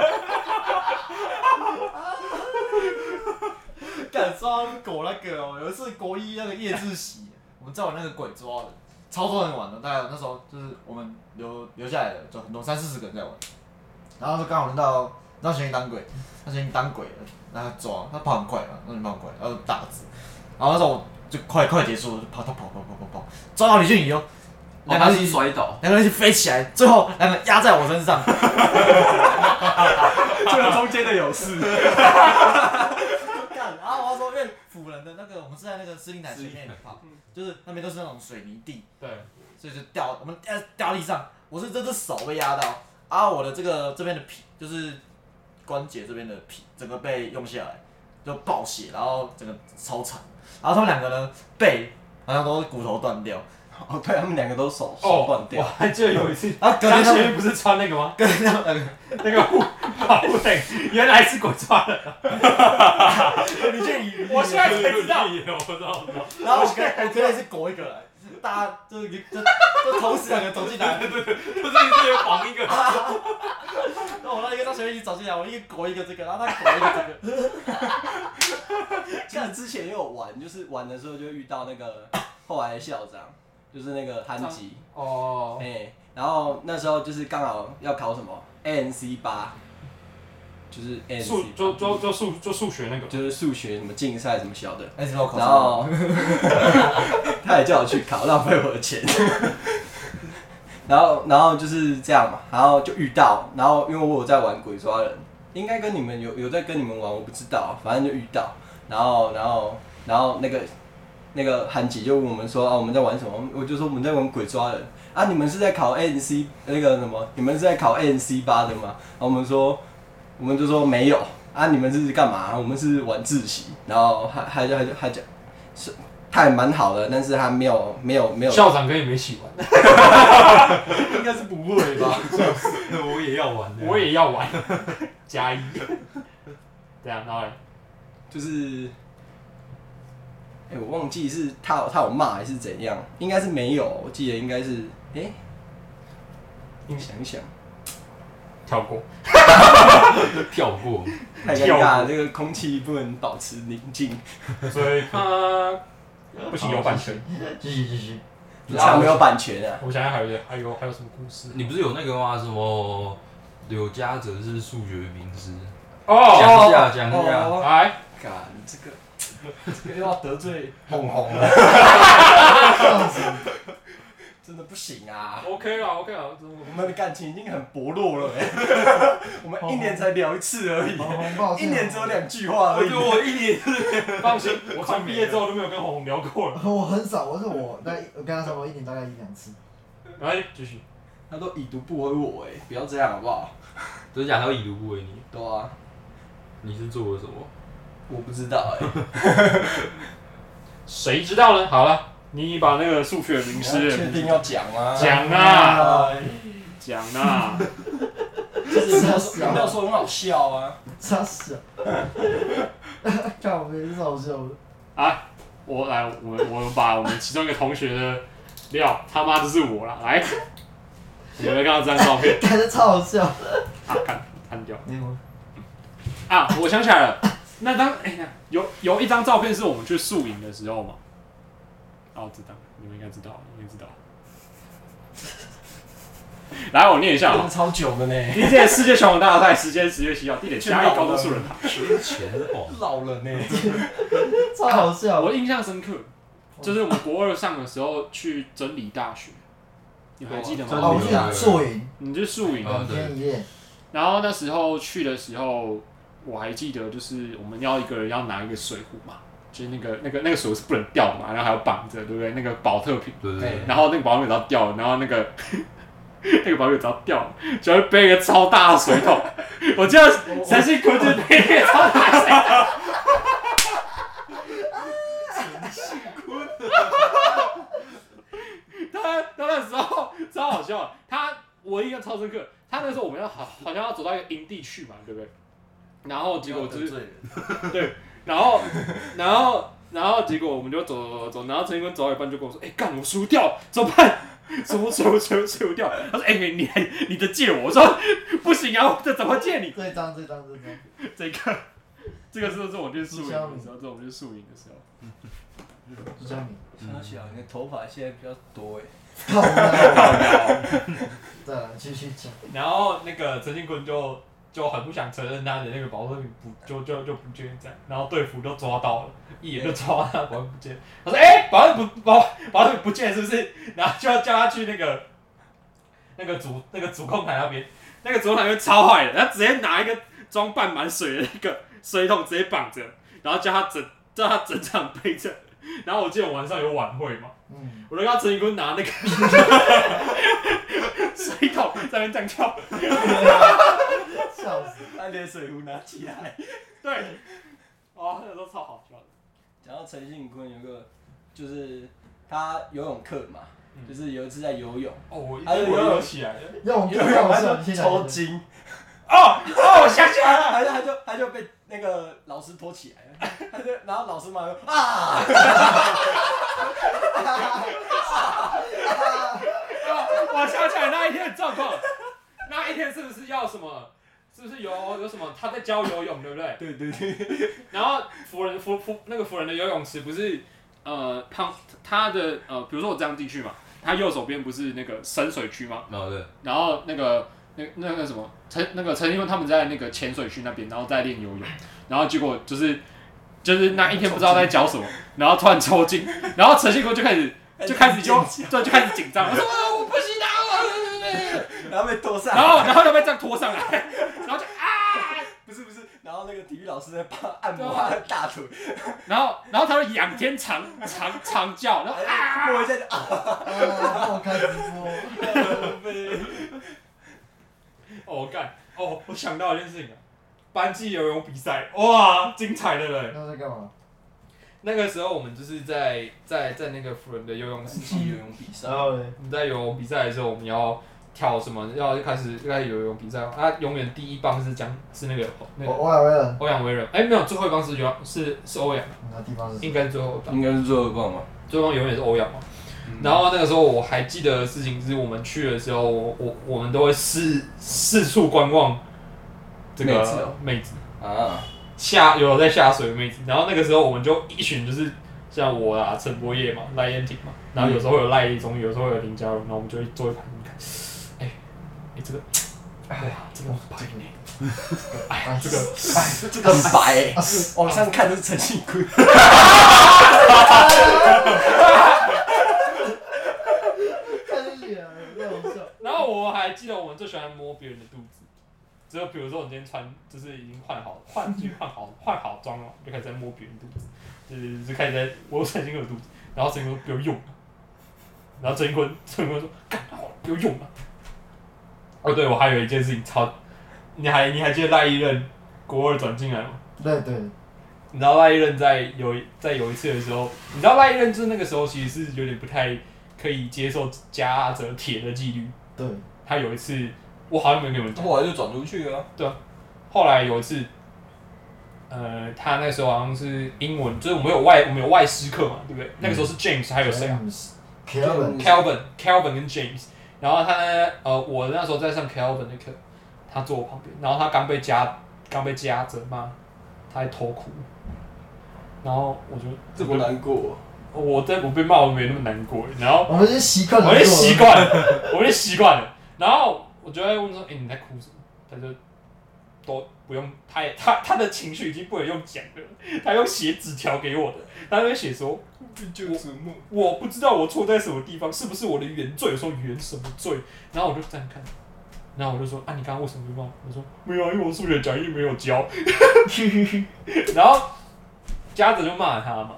敢抓狗那个哦，有一次国一那个夜自习，我们在玩那个鬼抓的，超多人玩的，大概那时候就是我们留留下来的，就很多三四十个人在玩。然后就刚好轮到让谁当鬼，他玄一当鬼了，然后他抓，他跑很快嘛，那你跑很快，然后打字，然后那时候我就快快结束了，就跑他跑跑跑跑跑，抓到李俊宇哦，两个人一起摔倒，两个人一起飞起来，最后两个人压在我身上，这个中间的有事。干，然后我要说，因为辅仁人的那个，我们是在那个司令台前面跑，就是那边都是那种水泥地，对，所以就掉我们掉掉地上，我是这只手被压到，啊，我的这个这边的皮就是关节这边的皮，整个被用下来，就爆血，然后整个超惨，然后他们两个呢背好像都是骨头断掉，哦，对他们两个都手手哦，断掉我，还记得有一次，然后隔天张他们不是穿那个吗？隔天他们两个，那个护保护领，原来是鬼抓的。你去以我现在才知道，我知道，我知道。然后我跟我跟也是裹一个来，大家就是就就同时两个走进来，就是一个绑一个，那我那一个张学一起走进来，我一个裹一个这个，然后他裹一个这个，像之前也有玩，就是玩的时候就遇到那个后来的校长，就是那个韩吉，哦，哎、然后那时候就是刚好要考什么 ANC 八，就是 ANC 数就就就数就数学那个，就是数学什么竞赛什么小的，然后 他也叫我去考，浪费我的钱。然后，然后就是这样嘛，然后就遇到，然后因为我有在玩鬼抓人，应该跟你们有有在跟你们玩，我不知道，反正就遇到，然后，然后，然后那个那个韩吉就问我们说啊我们在玩什么，我就说我们在玩鬼抓人啊，你们是在考 ANC 那个什么，你们是在考 ANC 八的吗？然后我们说，我们就说没有啊，你们是干嘛？我们是晚自习，然后还还还还讲是他也蛮好的，但是他没有没有没有，校长跟你们一起玩，应该是不会吧？我也要玩。我也要玩，加一。这样，然后嘞就是，哎、我忘记是他有他有骂还是怎样，应该是没有，我记得应该是，哎、你想一想，跳过，跳过，太尴尬了，这个空气不能保持宁静，所以 他不行有版权。继续继续，他没有版权啊。我想想还有还有还有什么故事？你不是有那个吗？什么柳家哲是数学名师？哦，讲一下，讲一下。哦来，干，这个又 要得罪红红了，真的不行啊！OK 了，OK 了，我们的感情已经很薄弱了哎、我们一年才聊一次而已，一年只有两句话而已。我一年放心，我从毕业之后都没有跟红红聊过了。我很少，我是我大概我跟他差不多一年大概一两次，来，继续。他都已读不回我哎、不要这样好不好？真假？他会已读不回你？对啊，你是做了什么？我不知道哎、谁知道呢？好了，你把那个数学名师确定要讲吗？讲啊，讲啊，就是没有说有没有说很好笑啊？傻小，看我们也是好笑的，啊，我来，我我把我们其中一个同学的料，他妈就是我了，来，有没有看到这张照片？感觉超好笑，啊，看看掉。没有，啊！我想起来了，那张哎、呀有有一张照片是我们去宿营的时候嘛？哦，知道，你们应该知道，你们知道。来，我念一下啊。超久的呢，第一届世界拳王大赛时间十月七号，地点嘉义高中树人堂。缺钱哦。老了呢。超好笑，我印象深刻，就是我们国二上的时候去真理大学，你们还记得真理吗？哦，我去宿营，你去宿营，啊对天一夜，然后那时候去的时候，我还记得就是我们要一个人要拿一个水壶嘛，就是那个那个那个水壶是不能掉的嘛，然后还要绑着，对不对？那个保特瓶，对对对。然后那个保特瓶只要掉了，然后那个 那个保特瓶只要掉了，就会背一个超大的水桶。我记得陈信坤就背一个超大的水桶。他他那时候超好笑的，他我印象超深刻。他那时候我们要好好像要走到一个营地去嘛，对不对？然后结果就是对，然后然后然后结果我们就走走走走，然后陈一坤走到一半就跟我说：“哎、干，我输掉，怎么办？什么水水水不掉？”他说：“哎、你还你的借我。”我说：“不行啊，我这怎么借你这张这张这张，？”这个这个是是我去宿营的时候，这是我们去宿营的时候。就像你，超小，你的头发现在比较多哎。靠腰，再来继续讲，然后那个陈庆坤就就很不想承认他的那个保特瓶不就就就不见这样，然后队服都抓到了，一眼就抓到他保特不见。他说：“哎、保特不保保特不见是不是？”然后就要叫他去那个那个主那个主控台那边，那个主控台就超坏的，他直接拿一个装半满水的那个水桶直接绑着，然后叫他整叫他整场背着。然后我记得晚上有晚会嘛，嗯，我就看陈怡坤拿那个 水桶在那边这样跳，笑死。他连水壶拿起来。对，哦，那个都超好笑的。讲到陈信坤，有个就是他游泳课嘛，嗯就是有一次在游泳，哦，我游泳起来了。用游泳他就抽筋，哦哦，我想起来了。他就他就他就被那个老师拖起来了，他 就然后老师马上就啊，我想起来那一天的状况，那一天是不是要什么？是不是有有什么？他在教游泳，对不对？对对对，然后福人福福那个福人的游泳池不是呃旁他的呃，比如说我这样进去嘛，他右手边不是那个深水区吗？哦对，然后那个那那个什么陈那个陈英文他们在那个浅水区那边，然后在练游泳，然后结果就是就是那一天不知道在教什么，然后突然抽筋，然后陈信坤就开始就开始就对就开始紧张，我说啊我不行啊，我 然后被拖上，然后然后就被这样拖上来，然后就啊，不是不是，然后那个体育老师在帮按摩他的大腿，然后然后他就仰天长长长叫，然后啊，摸一下就啊，我开直播。哦我干哦我想到一件事情了，班级游泳比赛哇精彩的嘞。那在干嘛？那个时候我们就是在在在那个辅仁的游泳池，气游泳比赛，然后嘞，我们在游泳比赛的时候，我们要跳什么？要开始开始游泳比赛，啊，永远第一棒是江是那个那我个我有人，欧阳维仁，哎、没有，最后一棒是游是是欧阳，那地方是应该是最后一棒，应该是最后一棒嘛，最后一棒永远是欧阳嘛。然后那个时候我还记得的事情是我们去的时候，我我我们都会四四处观望这个妹子哦妹子啊，下有在下水的妹子，然后那个时候我们就一群就是像我啊、陈柏业嘛、赖燕婷嘛，然后有时候会有赖一中，有时候会有林佳荣，然后我们就会坐一排看，哎、哎、这个，哎呀，这个很白呢，哎，这个哎，这个很白欸，往上看的是陈信坤，看你脸，那好笑。然后我还记得我们最喜欢摸别人的肚子，只有比如说我今天穿就是已经换好换已经换好换好妆了，就开始在摸别人肚子，就是就开始在摸陈新坤的肚子，然后陈新坤不要用了，然后陈新坤陈新坤说干好了不要用了。哦，对，我还有一件事情超，你还你还记得赖一任国二转进来吗？对对，你知道赖一任在有一在有一次的时候，你知道赖一任就是那个时候其实是有点不太可以接受夹着铁的纪律。对，他有一次，我好像没有跟你们讲。后来就转出去了，对啊后来有一次，呃，他那时候好像是英文，就是我们有外我们有外师课嘛，对不对？那个时候是 James 还有谁啊？Kelvin，Kelvin，Kelvin 跟 James。然后他呢，呃，我那时候在上 Kelvin 的课，他坐我旁边，然后他刚被夹刚被夹着嘛，他还偷哭，然后我就这么难过，我在我被骂我没那么难过，然后我们已经习惯了，我已经习惯了，我已经习惯了。然后我就会问说：“哎、你在哭什么？”他就都不用，他也他他的情绪已经不能用讲的，他用写纸条给我的，他会写说就是梦，：“我不知道我错在什么地方，是不是我的原罪？有时候原什么罪？”然后我就这样看，然后我就说：“啊，你刚刚为什么被骂？”我说：“没有啊，因为我数学讲义没有交。”然后家长就骂他嘛，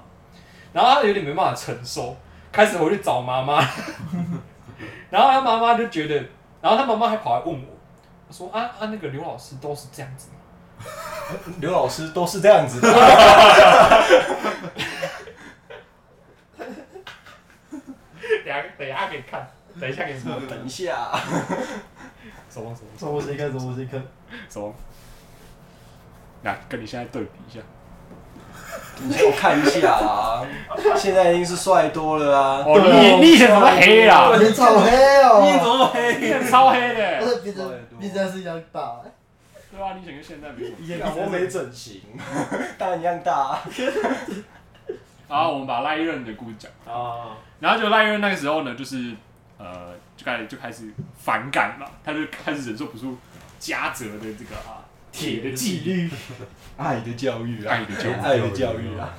然后他有点没办法承受，开始回去找妈妈，然后他妈妈就觉得，然后他妈妈还跑来问我，我说啊啊那个刘老师都是这样子吗，刘老师都是这样子的，等一下等一下给你看，等一下给你看，等一下，什么什么什么？谁看什么谁看，什么，来跟你现在对比一下，你给我看一下啊，现在已经是帅多了啊，哦你你以前怎么黑啦？脸超黑哦，你怎么黑？前超黑而的，且鼻子鼻子还是一样大，对啊，你以前跟现在没什么。以前我没整形，当然一样大啊，然后我们把赖一任的故事讲。啊，然后就赖因为那个时候呢，就是呃，就开始就开始反感嘛，他就开始忍受不住嘉泽的这个啊铁的纪律，爱的教育啊，爱的教育爱的教育啊，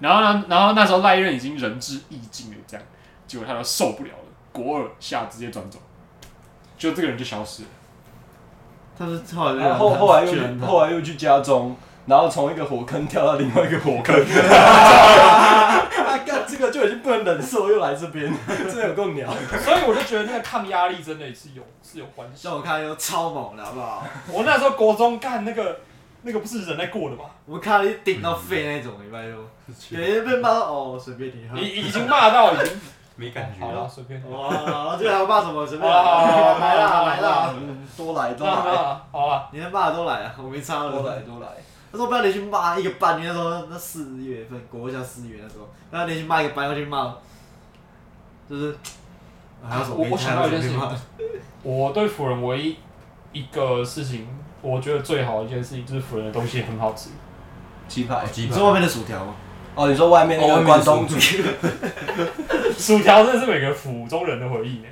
然后呢，然后那时候赖任已经仁至义尽了，这样，结果他都受不了了，国二下直接转走，就这个人就消失了。他是后来后后后来又后来又去家中，然后从一个火坑跳到另外一个火坑。啊，干这个就已经不能忍受，又来这边，真的有够鸟。所以我就觉得那个抗压力真的是有是有关系像。我看又超猛的好不好？我那时候国中干那个那个不是人在过的吧？我们看你顶到废那种，礼拜六，有人被骂到哦，随便你喝。已已经骂到已经没感觉好了，了。随便。哇，这还要骂什么？随便好好好好来啦来啦，嗯多来多那来那好啊，你能骂的都来啊，我没差多了。来多来。他说不要连续骂一个班，你那时候那四月份，国家四月那时候，不要连续骂一个班，要去骂，就是还有什么？我我想到一件事情 我对辅仁唯一一个事情，我觉得最好的一件事情就是辅仁的东西很好吃。鸡排。鸡排你说外面的薯条吗？哦，你说外面那个哦外面的关东煮薯，薯条真的是每个府中人的回忆呢。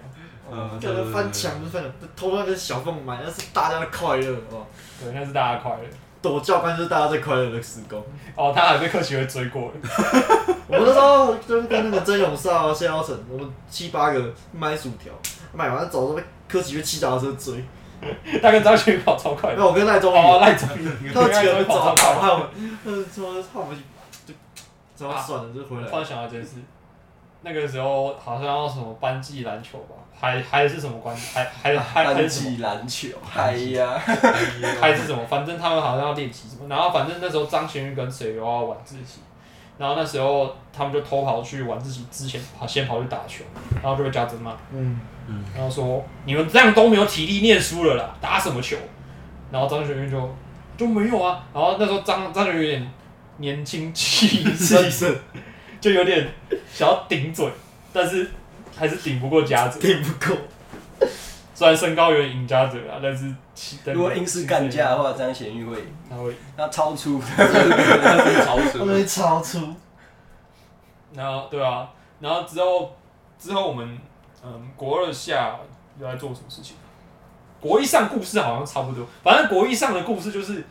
嗯叫人翻墙，就是翻墙，偷那个小缝买，那是大家的快乐，好不好？对，那是大家快乐。躲教官就是大家最快乐的时光。哦，他还被柯奇会追过。我们那时候就是跟那个曾永少啊、谢耀成，我们七八个买薯条，买完走都被柯奇被骑脚踏车追，他跟张学友跑超快的。没有我跟赖宗哦，宇，赖宗宇，他们几个跑超跑，快。害我们，他们说害我们就，怎么算了，就回来。突然想到一件事，那个时候好像要什么班级篮球吧，还还是什么关，还还还还班是什么级篮球，哎呀，还是什么，反正他们好像要练习什么，然后反正那时候张贤玉跟谁又要晚自习，然后那时候他们就偷跑去晚自习之前跑先跑去打球，然后就被家长骂，嗯，然后说你们这样都没有体力念书了啦，打什么球？然后张学玉就就没有啊，然后那时候张张学玉有点年轻气盛，盛就有点想要顶嘴，但是还是顶不过家子，顶不过。虽然身高有点赢家者啊，但是气如果硬是干架的，话，张贤玉会，他会。他超出。超他扯们超出，然后对啊，然后之后之后我们嗯国二下又在做什么事情？国一上故事好像差不多，反正国一上的故事就是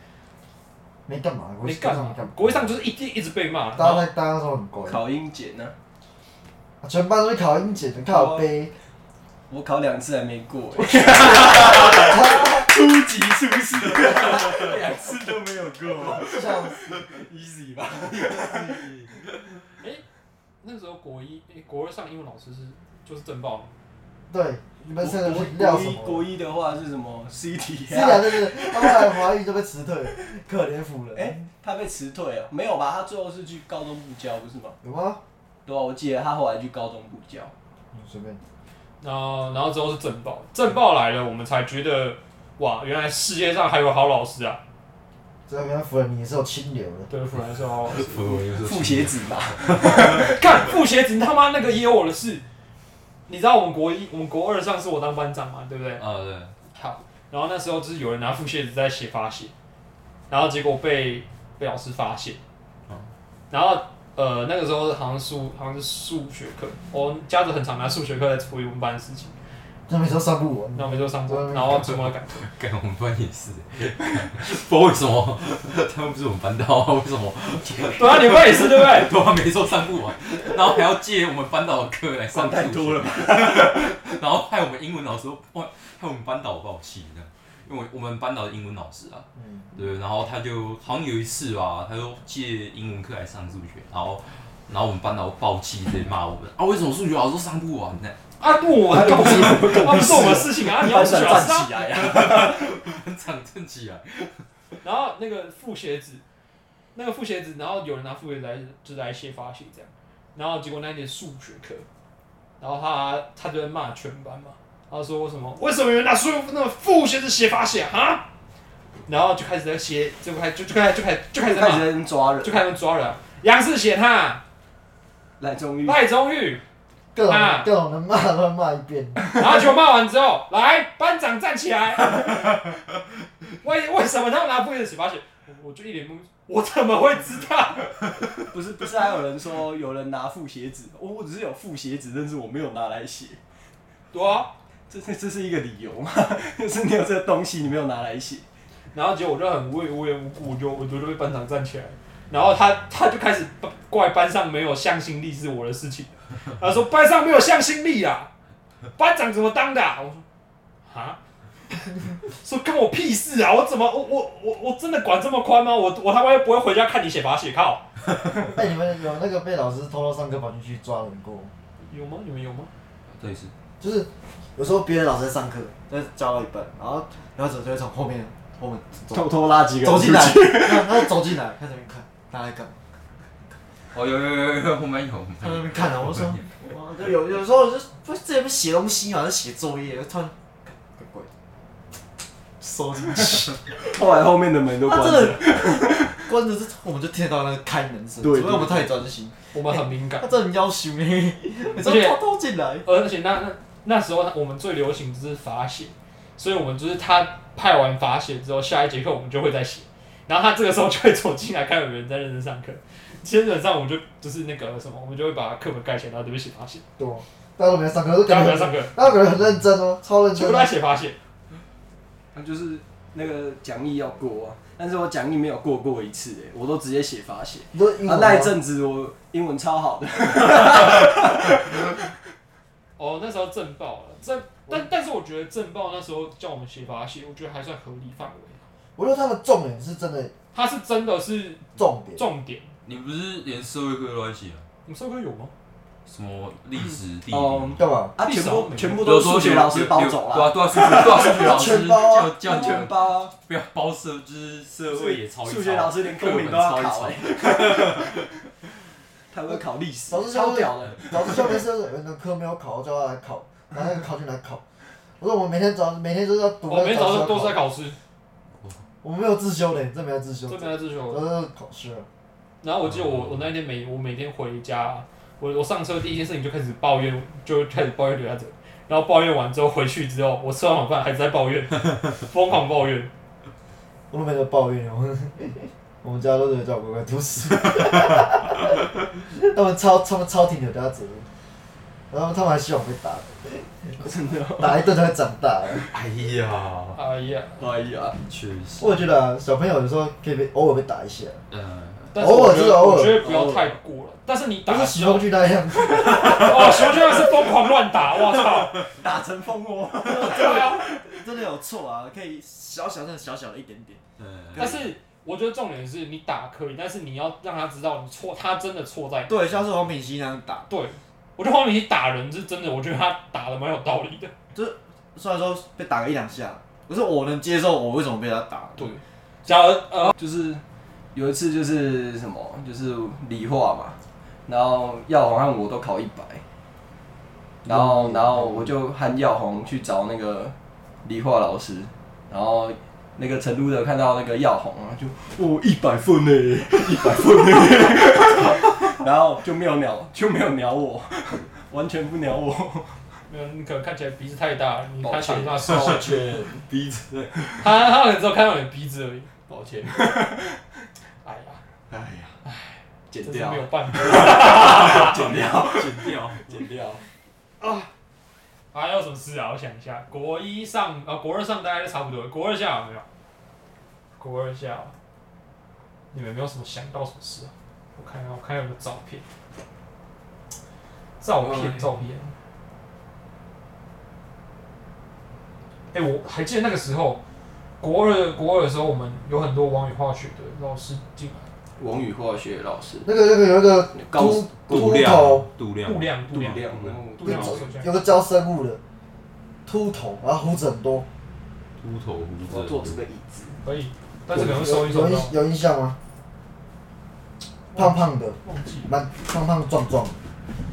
没干嘛，我没干嘛，国一上就是一定一直被骂，大家在大家都很乖，考英检呢，全班都是考英检的，靠背，我考两次还没过，初级初试，两次都没有过。笑死，，easy 吧？哎那时候国一、诶国二上英文老师是就是正报，对，你们现在是料国一什么？国一的话是什么？C 题是啊，对对对，他后来华语就被辞退，可怜辅仁。哎，他被辞退了？没有吧？他最后是去高中部教，不是吗？有吗？对啊，我记得他后来去高中部教。嗯随便。然后然后之后是正报，正报来了，我们才觉得哇，原来世界上还有好老师啊！这个跟辅仁你是有清流的，对，不然说好老师。副鞋子吧，看副鞋子，他妈那个也有我的事。你知道我们国一、我们国二上是我当班长嘛，对不对？啊对，好，然后那时候就是有人拿副鞋子在写发泄，然后结果被被老师发现，嗯然后呃那个时候好像数好像是数学课，我家长很常拿数学课来处理我们班的事情，那每次都上不完。然后每周上不完然后周末要赶课，干我们班也是，不知道为什么，他们不是我们班的，为什么？对啊，你们班也是对不对？对啊，没说上不完，然后还要借我们班导的课来上管太多了吧？然后害我们英文老师，害害我们班导爆气这样，因为我们班导的英文老师啊，嗯，对，然后他就好像有一次吧，他就借英文课来上数学，然后然后我们班导暴气，直接骂我们啊，为什么数学老师都上不完呢？啊，不，我告诉你，啊，不是我们的事情啊，你要班去长站啊起。来呀！班长站起来，然后那个副鞋子，那个副鞋子，然后有人拿副鞋子来就是来写发写这样，然后结果那一节数学课，然后他他就在骂全班嘛，他说什么为什么有人拿数那个副鞋子写发泄啊？然后就开始在写，就开就就开始就开始就开始在开，始抓人就，开始抓人，杨世贤他赖中玉，赖宗玉，各种啊各种人骂都骂一遍。然后就骂完之后，来班长站起来，为为什么他们拿副鞋子写发写？我我就一脸懵，我怎么会知道？不 是不是，还有人说有人拿副鞋子，我我只是有副鞋子，但是我没有拿来写，对啊。这这这是一个理由嘛？就是你有这个东西，你没有拿来写，然后结果我就很无无缘无故，我就我就被班长站起来，然后他他就开始怪班上没有向心力是我的事情，他说班上没有向心力啊，班长怎么当的啊、我说啊，说跟我屁事啊！我怎么我我我我真的管这么宽吗？我我他妈又不会回家看你写罚写靠，哎，你们有那个被老师偷偷上课跑进去抓人过吗？有吗？你们有吗？这也是就是有时候别的老师在上课，在教到一半，然后然后就会从后面后面走偷偷拉几个人走进来，他就走进来，看这边看，他在干嘛？哦，有有有有有，后面有，他在那边看啊，我说，哇，就有。有时候就不是在那边写东西嘛，就写作业，突然怪怪的，收进去，后来后面的门都关着。关着这，我们就听到那个开门声，对除非我们太专心，我们很敏感。他，真的很要求呢，每次而且偷偷进来，而且那那那时候我们最流行就是罚写，所以我们就是他派完罚写之后，下一节课我们就会再写，然后他这个时候就会走进来看有没有人在认真上课。基本上我们就就是那个什么，我们就会把课本盖起来，然后这边写罚写，对啊，大家都没在上课，都感觉很，大家不要上课，大家感觉很认真哦，超认全部都在真哦。写罚写。他就是那个讲义要过啊，但是我讲义没有过过一次哎，我都直接写罚写。你都英啊，文吗那一阵子我英文超好的，哦，那时候震爆了，震，但但是我觉得震爆那时候叫我们写罚写，我觉得还算合理范围。我觉得他的重点是真的它是真的是重点，重点。你不是连社会课都在写啊？你们社会有吗？什么历史、地哦理？干嘛？啊，全历史好像没有部全部都是数学老师包走了，对啊对啊，数学对啊数学老师全包啊叫叫全包啊，不要包社，就是社会也抄一抄。数学老师连公民都要考哎，他会考历史老师，超屌的。老师叫没事，有人的科没有考，叫他来考，然后那个考卷来考。我说我们每天早每天都要读每天早上都是在考，试，我们没有自修的，这没有自修，这边在自修。都是考试。然后我记得我我那一天每我每天回家，我我上车第一件事情就开始抱怨，就开始抱怨刘家泽，然后抱怨完之后回去之后，我吃完晚饭还在抱怨，疯狂抱怨。我都没得抱怨，我 们我们家都是叫我乖乖读书，他们超他们超听刘家泽，然后他们还希望被打，真的，打一顿就会长大。哎呀，哎呀，哎呀，确实。我觉得啊，小朋友有时候可以被偶尔被打一下，嗯，但是我觉得偶尔是偶尔我觉得不要太过了。但是你打不是喜的时候，欢去那样。哦，喜欢就是疯狂乱打，我操！打成蜂窝，对啊，真的有错啊，可以小小的小小的一点点。嗯但是我觉得重点是你打可以，但是你要让他知道你错，他真的错在哪。对，像是黄品熙那样打，对，我觉得黄明熙打人是真的，我觉得他打的蛮有道理的。就虽然说被打个一两下，可是我能接受我为什么被他打。对，假如呃，就是有一次就是什么，就是理化嘛，然后耀宏和我都考一百，然后然后我就和耀宏去找那个理化老师，然后那个成都的看到那个耀宏啊，就哦一百分呢，一百分呢，然后就没有鸟就没有鸟我，完全不鸟我，没有，你可能看起来鼻子太大了，你抱看起 抱歉，鼻子，他他可能只有看到你的鼻子而已。抱歉，哎呀，哎呀，剪掉真是没，有办法。剪掉，剪掉。剪掉，还有什么事啊？我想一下，国一上啊，国二上大概都差不多，国二下有没有？国二下，你们没有什么想到什么事啊？我看一下，我看有没有照片。照片，嗯照片。哎、我还记得那个时候，国二国二的时候，我们有很多王语化学的老师进来，王宇化学老师，那个那个有一个高秃秃度量。头，，度量，度量。度量。度量，度量。有个教生物的，秃头，然后胡子很多，秃头胡子。我坐这个椅子，可以，但是可能收一收到有印，有印象吗？胖胖的，忘记。蛮胖胖壮壮。的，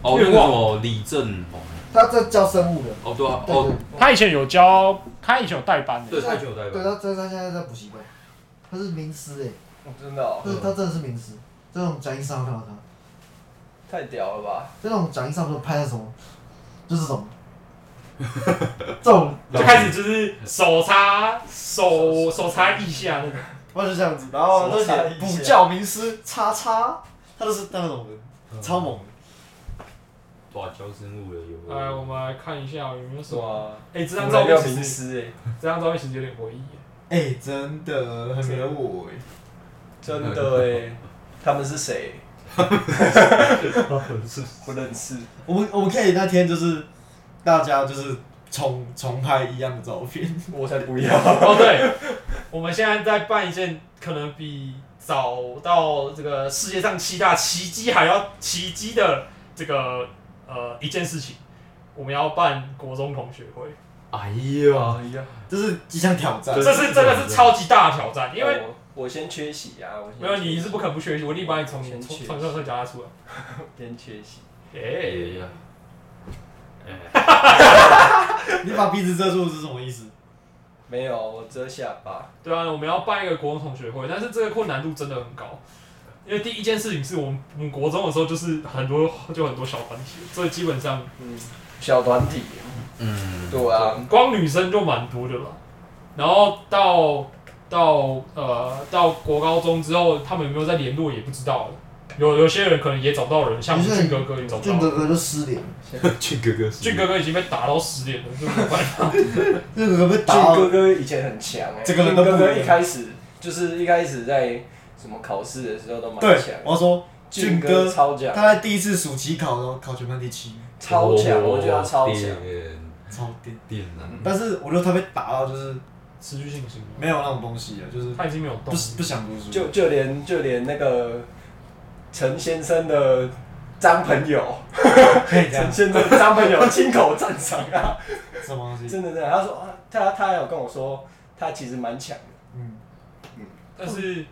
哦，那个什么李正宏。他在教生物的，哦，对啊，对哦，他以前有教，他以前有代班的。对，太久代对，表。他他他现在在补习班，他是名师哎，哦真的哦，他是他真的是名师，这种讲义上会看到他，太屌了吧！这种讲义上都拍的什么，就是这种，这种就开始就是手插手手插腋下那种。我就是这样子，然后都写补教名师叉叉，他都是那种人，超猛的。哇，教生物的有。哎，我们来看一下有没有什么。哇，哎，这张照片其名实，师哎，这张照片其实有点回忆耶。哎，真的很没有我哎。真的 哎，他们是谁？不认识。我们我们可以那天就是大家就是重重拍一样的照片。我才不要。哦，对，我们现在在办一件可能比找到这个世界上七大奇迹还要奇迹的这个呃一件事情，我们要办国中同学会，哎呀，哎呀，这是一项挑战。这是真的是超级大的挑战，因为我我先缺席啊，我先没有你是不肯不缺席，我立马把你从先去从从课课夹出来。先缺席。哎、哎呀，哎，你把鼻子遮住是什么意思？没有，我遮下巴。对啊，我们要办一个国中同学会，但是这个困难度真的很高，因为第一件事情是我们我们国中的时候就是很多就很多小团体，所以基本上嗯，小团体。嗯，对啊，光女生就蛮多的了。然后到到呃到国高中之后，他们有没有在联络也不知道了。有有些人可能也找不到人，像俊哥哥也找不到人。俊哥哥就失联了，俊哥哥是，俊哥哥已经被打到失联了，就没有办法。俊哥哥被打俊到哥哥以前很强哎、这个人都不俊哥哥一开始就是一开始在什么考试的时候都蛮对强，，我要说俊俊哥哥超强，他在第一次暑期考的时候考全班第七，超强，我觉得他超强。电超电。电男，但是我觉得他被打到就是持续性行为，没有那种东西了，就是他已经没有动力。不不想读书。就就连就连那个陈先生的张朋友，可以这样陈，先生的张朋友 亲口赞赏啊，什么东西？真的真的，他说啊，他他还有跟我说，他其实蛮强的。嗯嗯，但是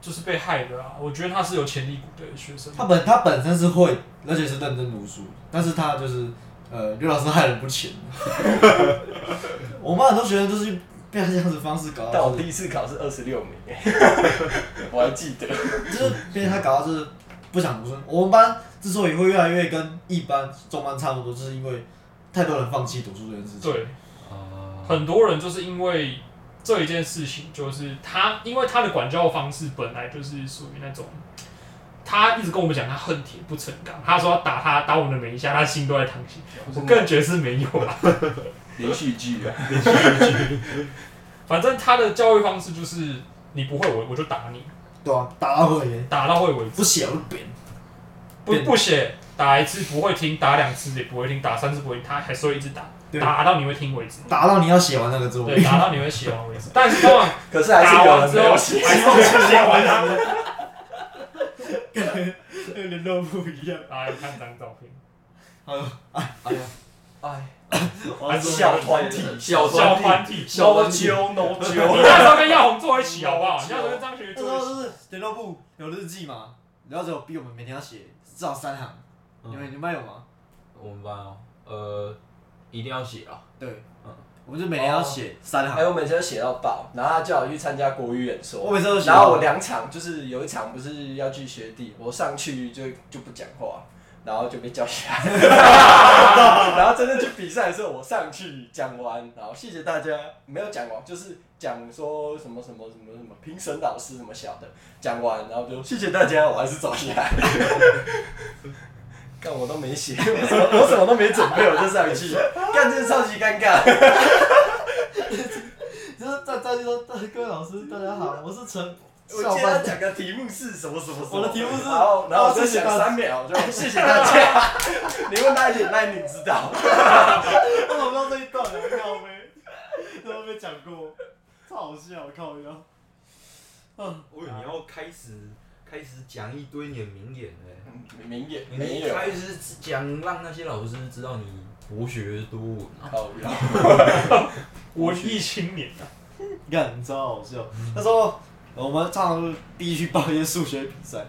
就是被害的啊！我觉得他是有潜力股的学生。他本他本身是会，而且是认真读书，但是他就是呃，刘老师害人不浅。我们很多学生就是被他这样子方式搞到，但我第一次考是二十六名，我还记得。就是被他搞到就是不想读书。我们班之所以会越来越跟一般中班差不多，就是因为太多人放弃读书这件事情。对，啊，很多人就是因为这一件事情，就是他因为他的管教方式本来就是属于那种，他一直跟我们讲他恨铁不成钢，他说要打他打我们的每一下，他心都在淌血。我个人觉得是没有啦，连续剧啊，反正他的教育方式就是你不会我我就打你，对啊，打到会耶，打到会为止，不写我就扁。不不写打一次不会听，打两次也不会听，打三次不会听，他还是会一直打，对打到你会听为止。打到你要写完那个作对，业。打到你会写完为止。但是通常 可是还是打有人完之后还。是会写完它。跟联络部一样。来看张照片，哎呦，哎呀，哎，还是 小团体，小小团体。小 no 团体揪 no 你揪，那时候跟耀红坐一起好不好？你那时候跟张学那时候做一起。就是联络部有日记嘛，然后只有逼我们每天要写至少三行。你们你们班有吗？我们班哦，呃，一定要写啊，对，嗯，我们就每天要写三行哎，我。每次都写到爆，然后他叫我去参加国语演说我，每次都写。然后我两场就是有一场不是要去学弟，我上去就就不讲话，然后就被叫下来，然后真正去比赛的时候，我上去讲完，然后谢谢大家，没有讲完，就是讲说什么什么什么什么评审老师什么小的，讲完然后就谢谢大家，我还是走下来。干我都没写，我什么我什么都没准备，我就上去，干真的超级尴尬。就是在在就说，各位老师大家好，我是陈我今天。讲个题目是什么什么什么，我的题目是然后然后我就想三秒，就 谢谢大家。你问他一点，那你知道？我怎么知道这一段啊？靠呗，都没讲过，超好笑，靠腰。嗯，我以为你要开始开始讲一堆你的名言嘞，名言你没有，一开始讲让那些老师知道你博学多闻啊，靠腰。文艺青年啊，干超好笑。那时候我们常常就是必须报一些数学比赛，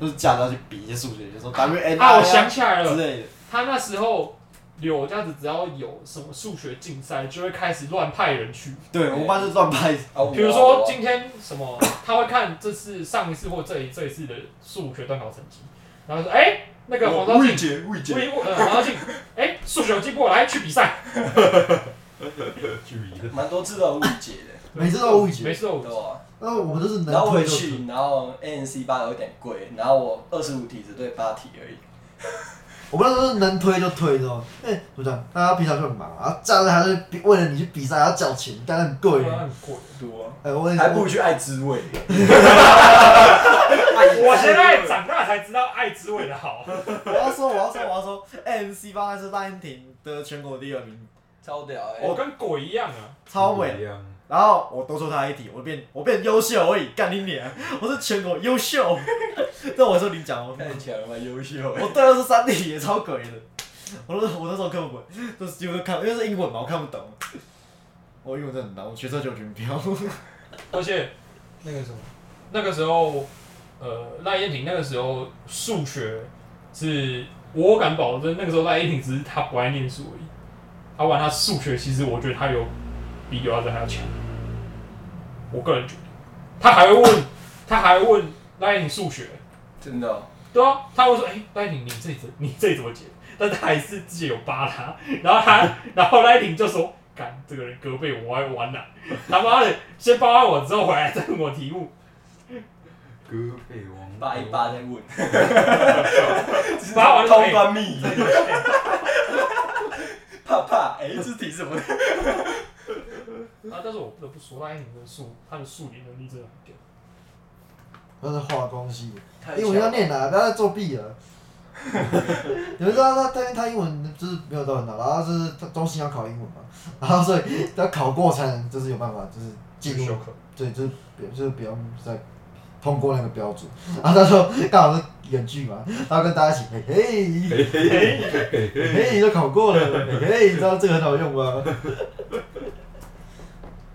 就是假的要去比一些数学，就说 W N 啊，我想起来了，之类的。他那时候柳家子只要有什么数学竞赛，就会开始乱派人去。对，我们班是乱派。比如说今天什么，他会看这次上一次或这一这一次的数学段考成绩，然后说，哎、那个黄昭庆，杰，魏杰，魏呃黄昭庆，哎、数学有进步，来去比赛，蛮多次都有误解的，每次都有误解每次都有对吧？然后我们都是能然后我推就推。去，然后 ANC 八有点贵，然后我二十五题只对八题而已。我们那时候是能推就推，知道吗？哎、就这样，大家平常就很忙，然后假日还是比为了你去比赛还要缴钱，但是很贵。很贵。多，哎、我跟你说还不如去爱滋味。我现在长大才知道爱滋味的好。我要说，我要说，我要说，MC 八那是赖英婷得全国第二名，超屌哎、我跟鬼一样啊！超美。一样。然后我多说他一题，我变我变优秀而已，干你脸！我是全国优秀，这我说你讲哦，太强了吧，优秀哎、我对二十三题也超鬼的，我那我那时候课本都是几乎都看，因为是英文嘛，我看不懂。我英文真的很难，我学测就全标。而且那个什么，那个时候，呃，赖燕婷那个时候数学是我敢保证，那个时候赖燕婷只是她不爱念书而已。他玩他数学，其实我觉得他有比刘亚珍还要强。我个人觉得，他还会问，他还会问赖燕婷数学，真的、哦。对啊，他会说，哎、赖燕婷你这怎你这怎么解？但他还是自己有扒他，然后他，然后赖燕婷就说，干这个人胳膊我爱玩呐、他妈的，先扒完我之后回来再问我题目，歌被王扒一扒再问，扒完就通关密语。怕 怕，哎、这题什么？啊，但是我不得不说，赖燕婷的数，他的数理能力真的很屌。他是化工系，太英文要念啊，不要再作弊了。你们知道他他他英文就是没有到很好，然后就是他中心要考英文嘛，然后所以他考过才能就是有办法就是进入，对，就是比就是不要再通过那个标准。然后他说刚好是远距嘛，然后跟大家一起嘿嘿嘿嘿嘿嘿嘿，都考过了，嘿嘿，你知道这个很好用吗？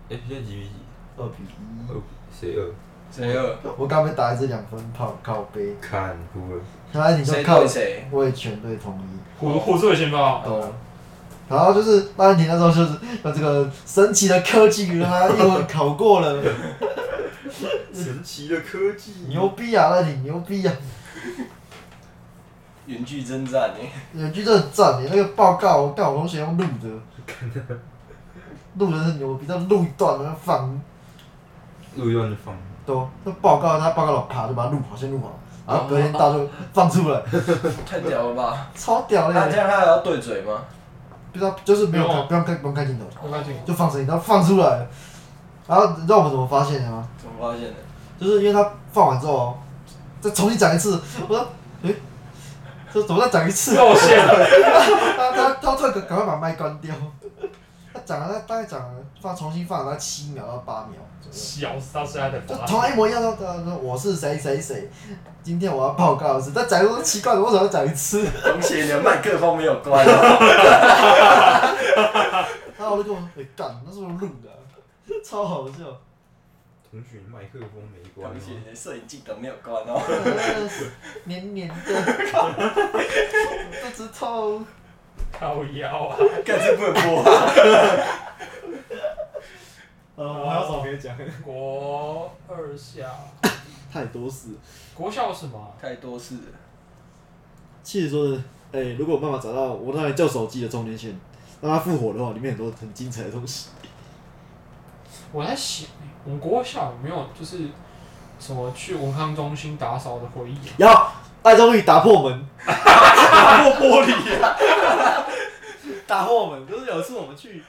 哎，现在几比几？二比一，二谁二？谁二？我刚被打一支两分炮靠背，看哭了。他你就谁靠对谁？我也全队同意。虎虎队先发，哦，然后就是赖恩婷那时候就是有这个神奇的科技，让他英文考过了，神奇的科技牛逼啊！赖恩婷牛逼啊！远距征战哎、远距真的很赞耶，那个报告我干我同学用录的，录的是牛逼，他录一段然后放，录一段就放。都那报告他报告老卡就把它录好，先录好，然后隔天到就放出来，太屌了吧？超屌那这嘞！样他还要对嘴吗？不知道就是没有不用开不用看不用开镜头，我看清楚。就放声音，然后放出来，然后你知道我们怎么发现的吗？怎么发现的？就是因为他放完之后哦，再重新讲一次，我说，诶、这怎么再讲一次？露馅了，他他他突然赶赶快把麦关掉。他讲了，他大概讲了放重新放了大概七秒到八秒左右，小到现在的就同样一模一样的。他说我是谁谁谁，今天我要报告的是，他讲的都奇怪的，为什么要讲一次？同学，你的麦克风没有关哦。然后我就跟我说，哎、干，那是不是录的啊、超好笑。同学，麦克风没关同哦。学，摄影镜头没有关哦。黏黏的，肚子痛。靠腰啊！干这不能播啊！呃，我还有什么可以讲？国二下，太多事。国校什么啊？太多事了。其实说的，哎、如果有办法找到我那台旧手机的充电线，让它复活的话，里面很多很精彩的东西。我在想，我们国校有没有就是什么去文康中心打扫的回忆啊？要爱终于打破门，打破玻璃啊！打破门，就是有一次我们去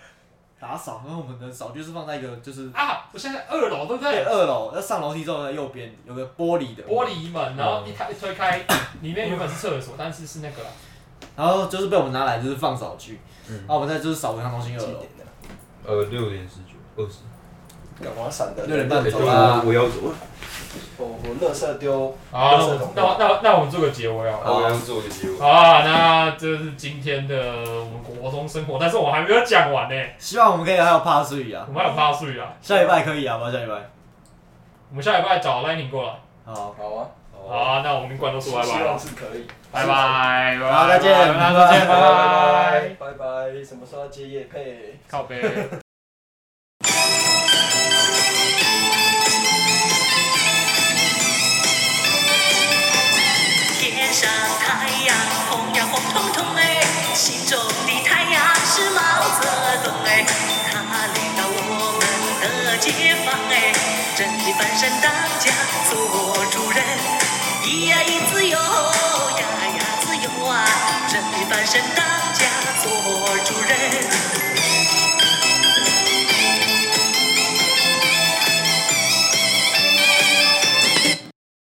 打扫，然后我们的扫具是放在一个就是啊，我现在二楼对不对对？二楼，要上楼梯之后在，右边有个玻璃的玻，璃门，然后一开一推开，里面原本是厕所，但是是那个啦然后就是被我们拿来就是放扫具，嗯然后我们在就是扫文康中心二楼？呃，六点十九，二十。干嘛闪的？六点半哎走啦我我要走了。我我垃圾丢。好，那我那那我那我们做个结尾啊。我们做个结尾。好啊，那这是今天的我们国中生活，但是我还没有讲完呢，希望我们可以还有 pass 啊我，们还有趴睡啊。下礼拜可以啊，吗下礼拜。我们下礼拜找 Lightning 过来。好，好啊。好啊，那我们管都说拜拜了希望，是可以。拜拜，拜拜，好再见再见，拜拜，拜拜。什么时候要接夜配？靠背。身当家做主人。